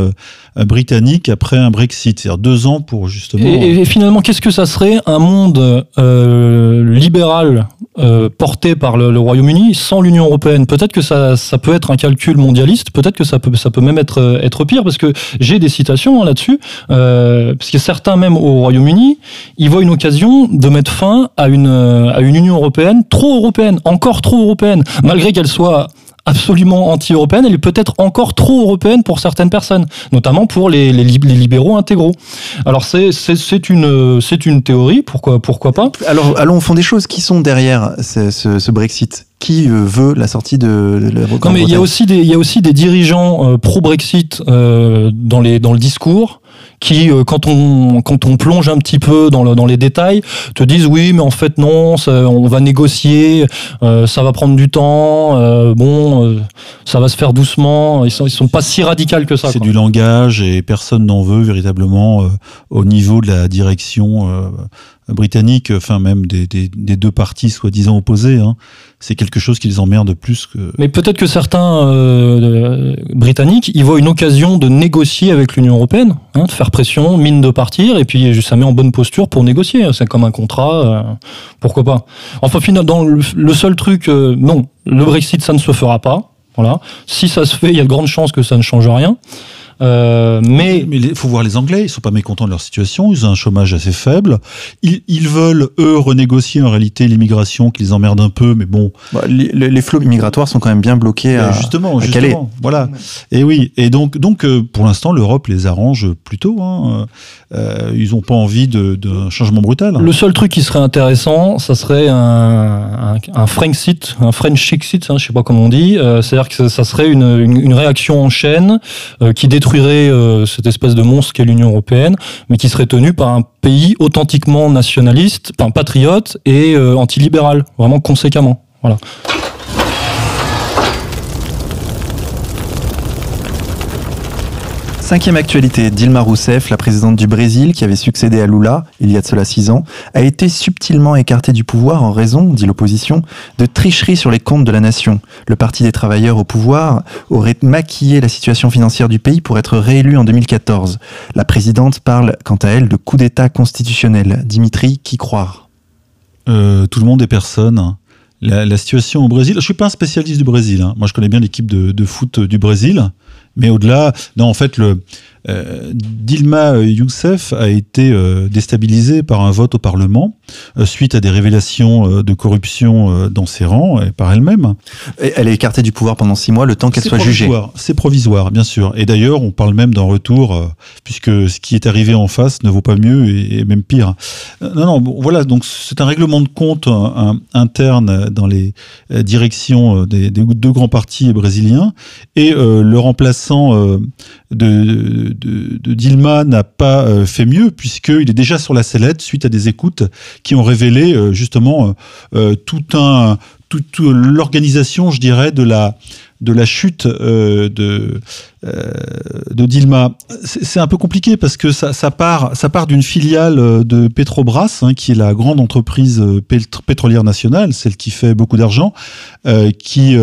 britannique après un Brexit, c'est-à-dire deux ans pour justement. Et, et finalement, qu'est-ce que ça serait un monde libéral porté par le Royaume-Uni sans l'Union européenne. Peut-être que ça, ça peut être un calcul mondialiste, peut-être que ça peut, ça peut même être, euh, être pire, parce que j'ai des citations hein, là-dessus, euh, parce que certains même au Royaume-Uni, ils voient une occasion de mettre fin à une, à une Union européenne trop européenne, encore trop européenne, malgré qu'elle soit absolument anti-européenne, elle est peut-être encore trop européenne pour certaines personnes, notamment pour les, les, libéraux intégraux. Alors c'est une, une théorie, pourquoi, pourquoi pas? Alors allons au fond des choses, qui sont derrière ce, ce, Brexit? Qui euh, veut la sortie de, de la Non mais il y a aussi des, il y a aussi des dirigeants euh, pro-Brexit euh, dans, les, dans le discours qui, euh, quand on quand on plonge un petit peu dans, le, dans les détails, te disent oui, mais en fait non, on va négocier, euh, ça va prendre du temps, euh, bon, ça va se faire doucement. Ils sont ils sont pas si radicaux que ça. C'est du langage et personne n'en veut véritablement au niveau de la direction britannique, enfin même des, deux parties soi-disant opposées. Hein c'est quelque chose qui les emmerde plus que. Mais peut-être que certains euh, britanniques y voient une occasion de négocier avec l'Union européenne, hein, de faire pression, mine de partir, et puis ça met en bonne posture pour négocier. C'est comme un contrat, euh, pourquoi pas. Enfin, finalement, dans le, seul truc, euh, non, le Brexit, ça ne se fera pas. Voilà. Si ça se fait, il y a de grandes chances que ça ne change rien. Euh, mais il faut voir les Anglais, ils sont pas mécontents de leur situation, ils ont un chômage assez faible. Ils, ils veulent eux renégocier en réalité l'immigration qui les emmerde un peu, mais bon. Bah, les, les, flots migratoires sont quand même bien bloqués à, justement, justement, Voilà. Et oui, et donc donc euh, pour l'instant l'Europe les arrange plutôt. Hein. Euh, ils ont pas envie de changement brutal. Le seul truc qui serait intéressant, ça serait un, un, un Frenchit, un French exit, hein, je sais pas comment on dit. Euh, c'est-à-dire que ça, serait une, réaction en chaîne euh, qui détruit euh, cette espèce de monstre qu'est l'Union européenne, mais qui serait tenu par un pays authentiquement nationaliste, enfin patriote et antilibéral, vraiment conséquemment. Voilà. Cinquième actualité, Dilma Rousseff, la présidente du Brésil, qui avait succédé à Lula il y a de cela six ans, a été subtilement écartée du pouvoir en raison, dit l'opposition, de tricherie sur les comptes de la nation. Le Parti des travailleurs au pouvoir aurait maquillé la situation financière du pays pour être réélu en 2014. La présidente parle, quant à elle, de coup d'État constitutionnel. Dimitri, qui croire? Euh, Tout le monde est personne. La, situation au Brésil, je suis pas un spécialiste du Brésil. Hein. Moi, je connais bien l'équipe de foot du Brésil. Mais au-delà, non, en fait, le, Dilma Youssef a été euh, déstabilisée par un vote au Parlement euh, suite à des révélations de corruption dans ses rangs et par elle-même. Elle est écartée du pouvoir pendant six mois, le temps qu'elle soit jugée. C'est provisoire, bien sûr. Et d'ailleurs, on parle même d'un retour, puisque ce qui est arrivé en face ne vaut pas mieux et, même pire. non, non, voilà, donc c'est un règlement de compte interne dans les directions des, des, deux grands partis brésiliens. Et le remplaçant de de, Dilma n'a pas euh, fait mieux, puisqu'il est déjà sur la sellette suite à des écoutes qui ont révélé euh, justement euh, tout un, toute l'organisation, je dirais, de la, de la chute de, de Dilma. C'est un peu compliqué parce que ça, ça part, ça part d'une filiale de Petrobras, hein, qui est la grande entreprise pétrolière nationale, celle qui fait beaucoup d'argent, qui,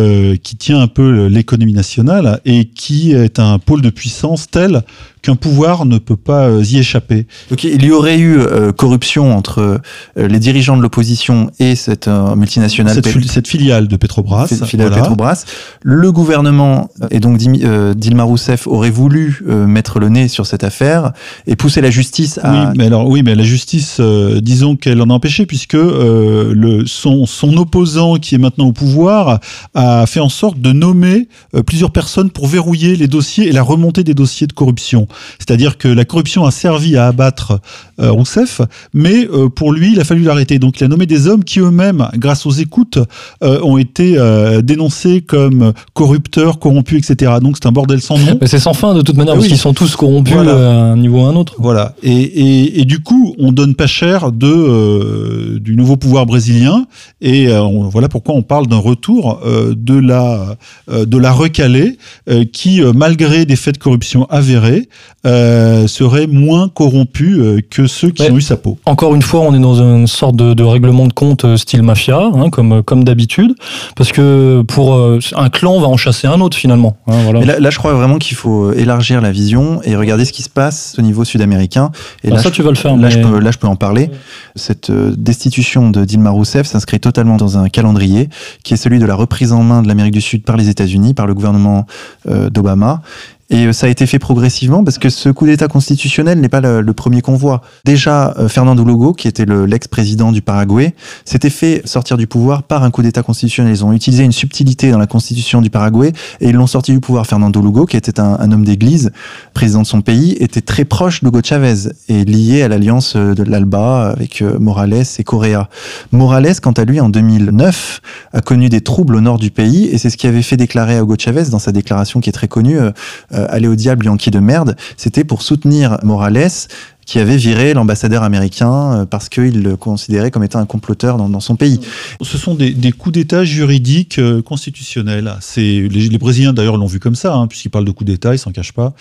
qui tient un peu l'économie nationale et qui est un pôle de puissance tel qu'un pouvoir ne peut pas euh, y échapper. Donc il y aurait eu euh, corruption entre euh, les dirigeants de l'opposition et cette multinationale. Cette, filiale de Petrobras. filiale Petrobras. Le gouvernement et donc Dilma Rousseff aurait voulu mettre le nez sur cette affaire et pousser la justice à. Oui, mais alors oui, mais la justice, disons qu'elle en a empêché puisque le, son, son opposant qui est maintenant au pouvoir a fait en sorte de nommer plusieurs personnes pour verrouiller les dossiers et la remontée des dossiers de corruption. C'est-à-dire que la corruption a servi à abattre euh, Rousseff, mais euh, pour lui, il a fallu l'arrêter. Donc il a nommé des hommes qui eux-mêmes, grâce aux écoutes, euh, ont été dénoncés comme corrupteurs, corrompus, etc. Donc c'est un bordel sans nom. Mais c'est sans fin de toute manière, parce qu'ils sont tous corrompus à un niveau ou à un autre. Voilà. Et, du coup, on donne pas cher de, du nouveau pouvoir brésilien. Et voilà pourquoi on parle d'un retour de, la, de la recalée qui, malgré des faits de corruption avérés, euh, serait moins corrompu euh, que ceux qui ont eu sa peau. Encore une fois, on est dans une sorte de, règlement de compte euh, style mafia, hein, comme, comme d'habitude, parce que pour un clan va en chasser un autre finalement. Hein, là, je crois vraiment qu'il faut élargir la vision et regarder ce qui se passe au niveau sud-américain. Et là, ça, tu vas le faire. Là, je peux, là, je peux en parler. Cette destitution de Dilma Rousseff s'inscrit totalement dans un calendrier qui est celui de la reprise en main de l'Amérique du Sud par les États-Unis, par le gouvernement d'Obama et euh, ça a été fait progressivement parce que ce coup d'État constitutionnel n'est pas le, premier qu'on voit. Déjà, euh, Fernando Lugo, qui était l'ex-président du Paraguay, s'était fait sortir du pouvoir par un coup d'État constitutionnel. Ils ont utilisé une subtilité dans la constitution du Paraguay et ils l'ont sorti du pouvoir. Fernando Lugo, qui était un, homme d'église, président de son pays, était très proche d'Hugo Chavez et lié à l'alliance euh, de l'ALBA avec Morales et Correa. Morales, quant à lui, en 2009, a connu des troubles au nord du pays et c'est ce qui avait fait déclarer à Hugo Chavez dans sa déclaration qui est très connue. Aller au diable Yankee de merde, c'était pour soutenir Morales qui avait viré l'ambassadeur américain euh, parce qu'il le considérait comme étant un comploteur dans, son pays. Ce sont des, coups d'État juridiques euh, constitutionnels. C'est les, Brésiliens d'ailleurs l'ont vu comme ça, hein, puisqu'ils parlent de coups d'État, ils s'en cachent pas.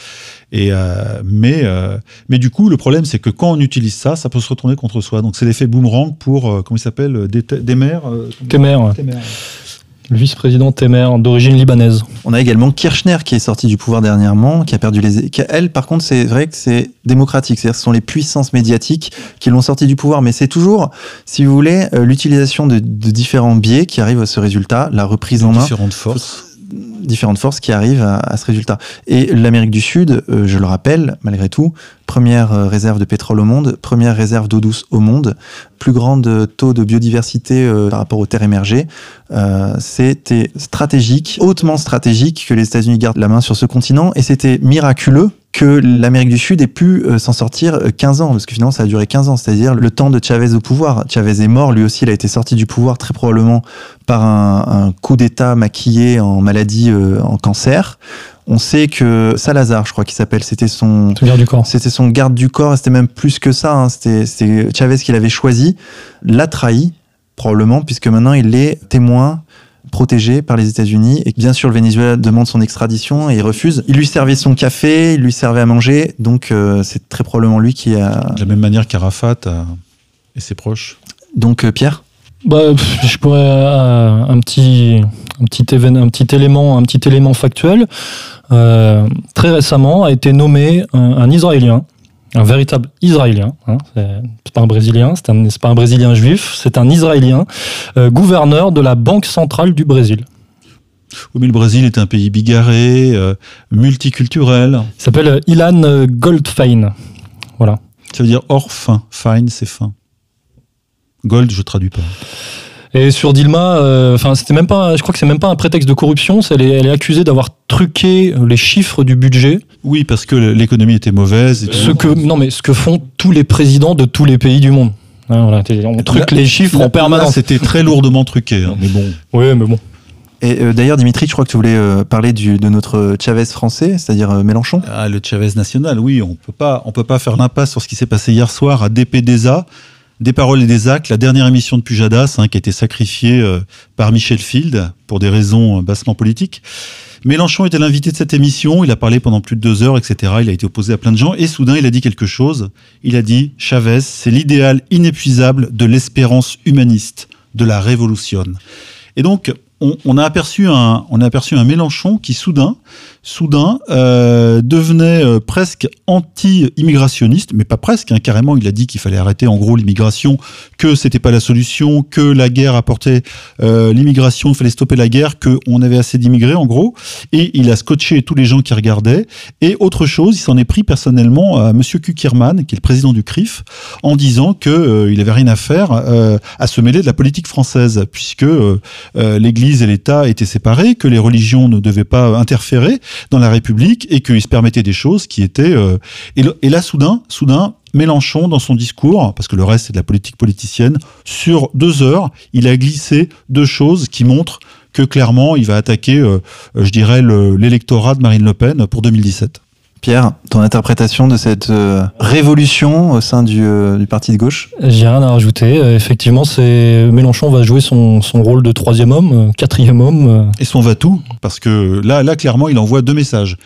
Et mais mais du coup, le problème c'est que quand on utilise ça, ça peut se retourner contre soi. Donc c'est l'effet boomerang pour comment il s'appelle Demer. Temer le vice-président Temer, d'origine libanaise. On a également Kirchner qui est sorti du pouvoir dernièrement, qui a perdu les. elle, par contre, c'est vrai que c'est démocratique. C'est-à-dire ce sont les puissances médiatiques qui l'ont sorti du pouvoir. Mais c'est toujours, si vous voulez, euh, l'utilisation de, différents biais qui arrivent à ce résultat, la reprise en main. Différentes forces différentes forces qui arrivent à, ce résultat. Et l'Amérique du Sud, euh, je le rappelle, malgré tout, première euh, réserve de pétrole au monde, première réserve d'eau douce au monde, plus grand taux de biodiversité euh, par rapport aux terres émergées. Euh, c'était stratégique, hautement stratégique que les États-Unis gardent la main sur ce continent et c'était miraculeux que l'Amérique du Sud ait pu s'en sortir 15 ans, parce que finalement ça a duré 15 ans, c'est-à-dire le temps de Chavez au pouvoir. Chavez est mort, lui aussi il a été sorti du pouvoir très probablement par un, un coup d'État maquillé en maladie, en cancer. On sait que Salazar, je crois qu'il s'appelle, c'était son, garde du corps. C'était son garde du corps. C'était même plus que ça. Hein. C'était Chavez qui l'avait choisi, l'a trahi probablement, puisque maintenant il est témoin protégé par les États-Unis et bien sûr le Venezuela demande son extradition et il refuse. Il lui servait son café, il lui servait à manger, donc euh, c'est très probablement lui qui a. De la même manière qu'Arafat et ses proches. Donc euh, Pierre? Bah, je pourrais euh, un petit un petit évén- un petit élément un petit élément factuel. Euh, très récemment a été nommé un, un Israélien, un véritable Israélien. hein, c'est pas un Brésilien, c'est un- pas un Brésilien juif, c'est un Israélien, euh, gouverneur de la Banque centrale du Brésil. Oui, mais le Brésil est un pays bigarré, multiculturel. Il s'appelle Ilan Goldfein. Voilà. Ça veut dire or fin. Fine, c'est fin. Gold, je traduis pas. Et sur Dilma, euh, enfin c'était même pas, je crois que c'est même pas un prétexte de corruption, elle est, elle est accusée d'avoir truqué les chiffres du budget Oui, parce que l'économie était mauvaise. Et tout. Ce que, non, mais ce que font tous les présidents de tous les pays du monde. Hein, voilà, on truque Là- les chiffres Là, en permanence. C'était très lourdement truqué. hein, mais bon. Oui, mais bon. Et euh, d'ailleurs Dimitri, je crois que tu voulais euh, parler du, de notre Chavez français, c'est-à-dire euh, Mélenchon. Ah, le Chavez national, oui, on peut pas, on peut pas faire l'impasse sur ce qui s'est passé hier soir à DPDESA. Des paroles et des actes, la dernière émission de Pujadas, qui a été sacrifiée euh, par Michel Field pour des raisons euh, bassement politiques. Mélenchon était l'invité de cette émission, il a parlé pendant plus de deux heures, etc. Il a été opposé à plein de gens, et soudain il a dit quelque chose. Il a dit Chavez, c'est l'idéal inépuisable de l'espérance humaniste, de la révolution. Et donc, on, on a aperçu un, on a aperçu un Mélenchon qui soudain, soudain, euh, devenait euh, presque anti-immigrationniste, mais pas presque, hein, carrément. Il a dit qu'il fallait arrêter en gros l'immigration, que c'était pas la solution, que la guerre apportait euh, l'immigration, il fallait stopper la guerre, que on avait assez d'immigrés en gros. Et il a scotché tous les gens qui regardaient. Et autre chose, il s'en est pris personnellement à Monsieur Kukierman, qui est le président du CRIF, en disant que euh, il avait rien à faire euh, à se mêler de la politique française, puisque l'Église et l'État étaient séparés, que les religions ne devaient pas interférer dans la République et qu'il se permettait des choses qui étaient. euh, et, là, soudain, soudain, Mélenchon, dans son discours, parce que le reste c'est de la politique politicienne, sur deux heures, il a glissé deux choses qui montrent que clairement, il va attaquer, euh, je dirais, le- l'électorat de Marine Le Pen pour 2017. Pierre, ton interprétation de cette euh, révolution au sein du, euh, du parti de gauche? J'ai rien à rajouter. Euh, effectivement, c'est Mélenchon va jouer son, son rôle de troisième homme, euh, quatrième homme. euh. et son va-tout, parce que là, là, clairement, il envoie deux messages.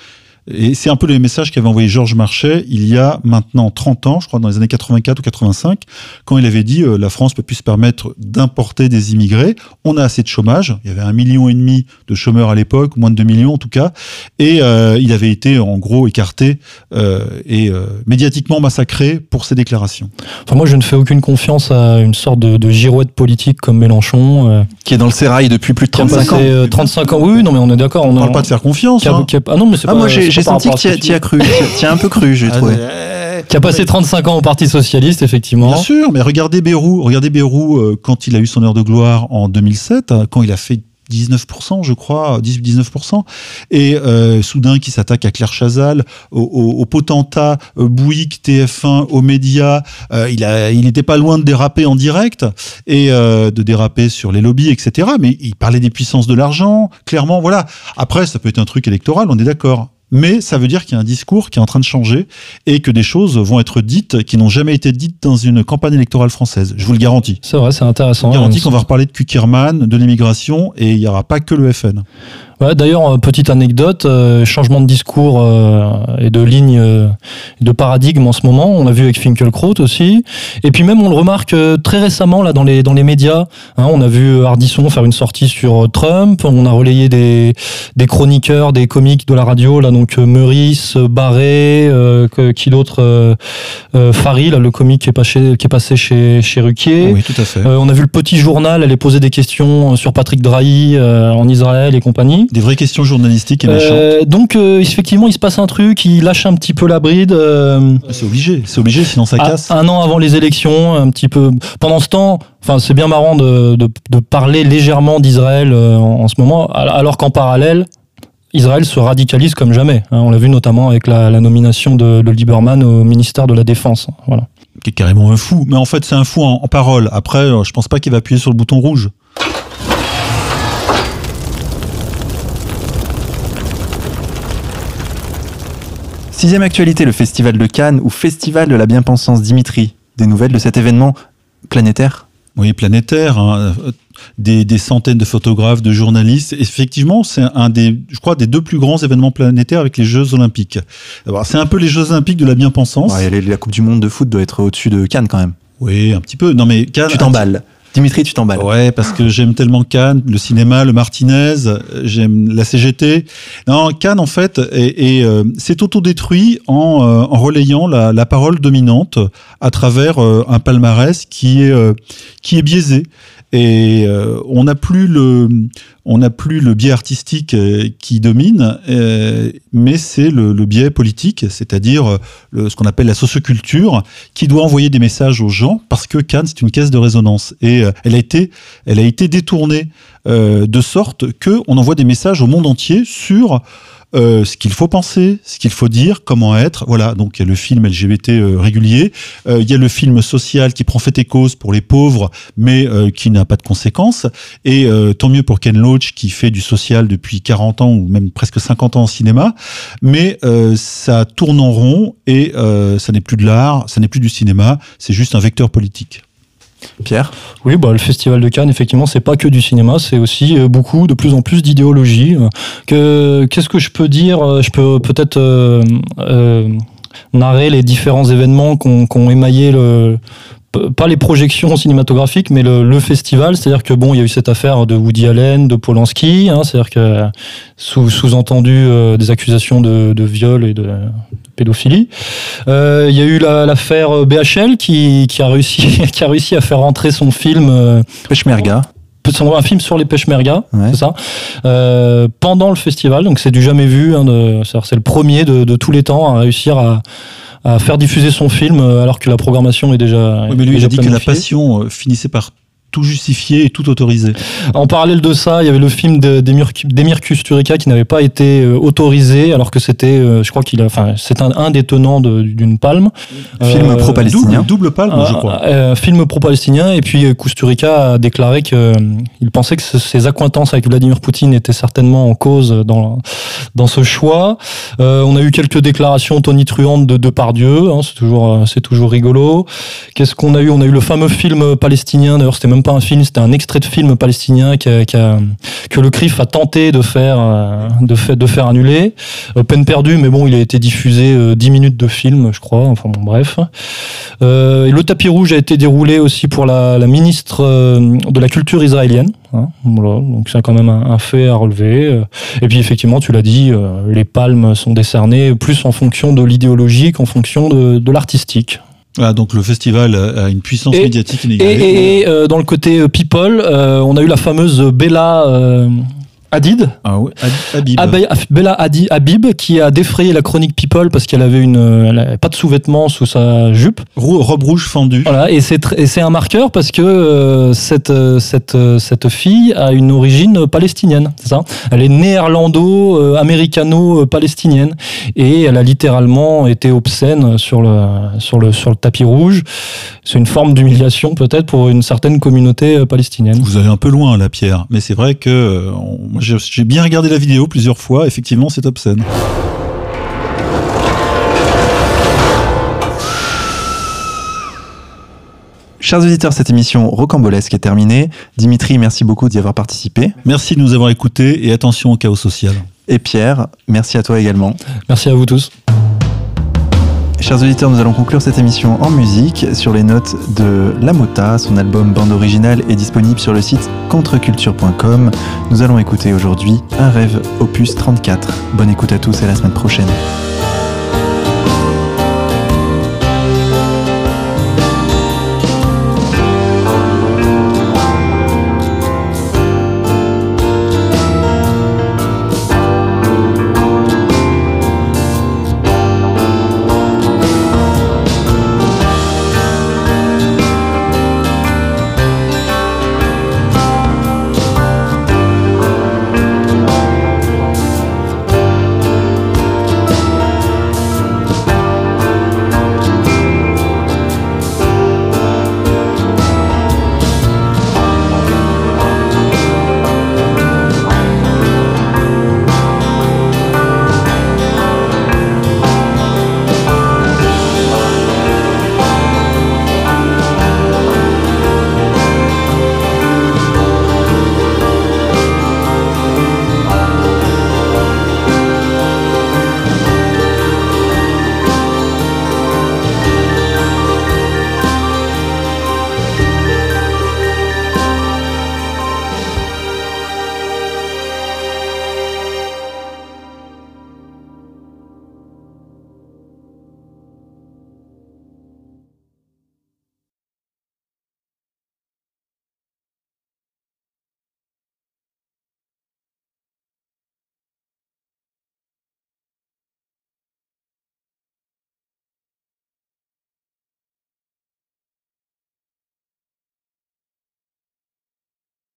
Et c'est un peu les messages qu'avait envoyé Georges Marchais il y a maintenant 30 ans, je crois dans les années 84 ou 85, quand il avait dit euh, la France peut plus se permettre d'importer des immigrés, on a assez de chômage, il y avait un million et demi de chômeurs à l'époque, moins de 2 millions en tout cas, et euh, il avait été en gros écarté euh, et euh, médiatiquement massacré pour ses déclarations. Enfin, moi, je ne fais aucune confiance à une sorte de, de girouette politique comme Mélenchon, euh, Qui est dans le sérail depuis plus de qui a 35 ans. passé euh, 35 ans. Oui, non, mais on est d'accord. On ne parle pas de faire confiance. hein. ah non, mais c'est Ah, pas- moi j'ai senti que tu as- tu tu y as cru. Tu y as un peu cru, j'ai Ah, trouvé. euh, Qui a passé 35 ans au Parti Socialiste, effectivement. Bien sûr, mais regardez Bérou, regardez Bérou euh, quand il a eu son heure de gloire en 2007, hein, quand il a fait 19%, je crois, 18-19%, et euh, soudain qui s'attaque à Claire Chazal, au, au, au potentat euh, Bouygues, TF1, aux médias, euh, il a, il n'était pas loin de déraper en direct et euh, de déraper sur les lobbies, etc. Mais il parlait des puissances de l'argent, clairement, voilà. Après, ça peut être un truc électoral, on est d'accord. Mais ça veut dire qu'il y a un discours qui est en train de changer et que des choses vont être dites qui n'ont jamais été dites dans une campagne électorale française. Je vous le garantis. C'est vrai, c'est intéressant. Je vous garantis qu'on va reparler de Kukierman, de l'immigration et il n'y aura pas que le FN. Ouais, D'ailleurs, euh, petite anecdote, euh, changement de discours euh, et de ligne, euh, de paradigme en ce moment. On l'a vu avec Finkelkraut aussi. Et puis même, on le remarque euh, très récemment là dans les dans les médias. hein, on a vu Hardisson faire une sortie sur Trump. On a relayé des des chroniqueurs, des comiques de la radio là, donc Meurice, Barré, euh, qui d'autre, Fary, là, le comique qui est passé qui est passé chez chez Ruquier. Oui, tout à fait. Euh, on a vu le petit journal aller poser des questions sur Patrick Drahi euh, en Israël et compagnie. Des vraies questions journalistiques et méchantes. Euh, donc euh, effectivement, il se passe un truc, il lâche un petit peu la bride. euh, C'est obligé, c'est obligé, sinon ça à- casse. un an avant les élections, un petit peu. Pendant ce temps, enfin, c'est bien marrant de, de, de parler légèrement d'Israël en, en ce moment, al- alors qu'en parallèle, Israël se radicalise comme jamais. hein. on l'a vu notamment avec la, la nomination de, de Lieberman au ministère de la Défense. Voilà. Qui est carrément un fou. Mais en fait, c'est un fou en, en parole. Après, je pense pas qu'il va appuyer sur le bouton rouge. Sixième actualité, le festival de Cannes ou festival de la bien-pensance Dimitri. Des nouvelles de cet événement planétaire? Oui, planétaire. hein. Des, des, centaines de photographes, de journalistes. effectivement, c'est un des, je crois, des deux plus grands événements planétaires avec les Jeux Olympiques. C'est un peu les Jeux Olympiques de la bien-pensance. Ouais, la Coupe du Monde de foot doit être au-dessus de Cannes quand même. Oui, un petit peu. Non mais Cannes. Tu t'emballes. Dimitri, tu t'emballes. Ouais, parce que j'aime tellement Cannes, le cinéma, le Martinez, j'aime la CGT. Non, Cannes, en fait, et, euh, s'est autodétruit en, euh, en relayant la, parole dominante à travers euh, un palmarès qui est, qui est biaisé. Et on n'a plus le, on n'a plus le biais artistique euh, qui domine, euh, mais c'est le, biais politique, c'est-à-dire euh, ce qu'on appelle la socioculture, qui doit envoyer des messages aux gens parce que Cannes c'est une caisse de résonance. Et elle a été, elle a été détournée de sorte que on envoie des messages au monde entier sur euh, ce qu'il faut penser, ce qu'il faut dire, comment être. Voilà, donc il y a le film LGBT euh, régulier, euh, il y a le film social qui prend fait et cause pour les pauvres, mais qui n'a pas de conséquences. Et tant mieux pour Ken Loach qui fait du social depuis 40 ans ou même presque 50 ans au cinéma, mais ça tourne en rond et ça n'est plus de l'art, ça n'est plus du cinéma, c'est juste un vecteur politique. Pierre Oui, bah, le Festival de Cannes, effectivement, c'est pas que du cinéma, c'est aussi euh, beaucoup, de plus en plus d'idéologie. Que, qu'est-ce que je peux dire euh, Je peux peut-être euh, narrer les différents événements qu'on ont émaillé le, pas les projections cinématographiques, mais le, festival. C'est-à-dire que bon, il y a eu cette affaire de Woody Allen, de Polanski, hein, c'est-à-dire que sous, entendu des accusations de, de, viol et de, pédophilie. Euh, il y a eu l'affaire BHL qui, qui, a réussi, qui a réussi à faire rentrer son film euh, Peshmerga un film sur les Peshmerga, c'est ça, euh, pendant le festival. Donc c'est du jamais vu. Hein, c'est le premier de, de, tous les temps à réussir à, à, faire diffuser son film alors que la programmation est déjà. Oui, mais lui, il a dit que la passion finissait par tout justifié et tout autorisé. En parallèle de ça, il y avait le film d'Emir Kusturica qui n'avait pas été euh, autorisé, alors que c'était, euh, je crois qu'il a, enfin, c'est un, des tenants d'une palme. Film euh, pro-palestinien. Double, palme, je crois. film pro-palestinien, et puis Kusturica a déclaré qu'il pensait que ses accointances avec Vladimir Poutine étaient certainement en cause dans, dans ce choix. on a eu quelques déclarations tonitruantes de Depardieu, hein, c'est toujours, c'est toujours rigolo. Qu'est-ce qu'on a eu? On a eu le fameux film palestinien, d'ailleurs c'était même pas un film, c'était un extrait de film palestinien qui que le CRIF a tenté de faire, euh, de, faire annuler. Euh, peine perdue, mais bon, il a été diffusé 10 euh, minutes de film, je crois. Enfin bon, bref. le tapis rouge a été déroulé aussi pour la, ministre de la culture israélienne. Hein, donc c'est quand même un, fait à relever. Et puis effectivement, tu l'as dit, les palmes sont décernées plus en fonction de l'idéologie qu'en fonction de l'artistique. Ah, donc le festival a une puissance médiatique inégalée. Et, et, euh, dans le côté euh, people, euh, on a eu la fameuse Bella Hadid. Ah oui, Habib. Bella Hadid, Habib, qui a défrayé la chronique People parce qu'elle avait une, elle pas de sous-vêtements sous sa jupe. robe rouge fendue. Voilà, et c'est un marqueur parce que euh, cette euh, cette euh, cette fille a une origine palestinienne, c'est ça? Elle est néerlando-américano-palestinienne et elle a littéralement été obscène sur le sur le sur le tapis rouge. C'est une forme d'humiliation peut-être pour une certaine communauté palestinienne. Vous allez un peu loin là, Pierre, mais c'est vrai que j'ai bien regardé la vidéo plusieurs fois, effectivement, c'est obscène. Chers auditeurs, cette émission rocambolesque est terminée. Dimitri, merci beaucoup d'y avoir participé. Merci de nous avoir écoutés et attention au chaos social. Et Pierre, merci à toi également. Merci à vous tous. Chers auditeurs, nous allons conclure cette émission en musique sur les notes de La Mota. Son album bande originale est disponible sur le site contreculture.com. Nous allons écouter aujourd'hui Un rêve opus 34. Bonne écoute à tous et à la semaine prochaine.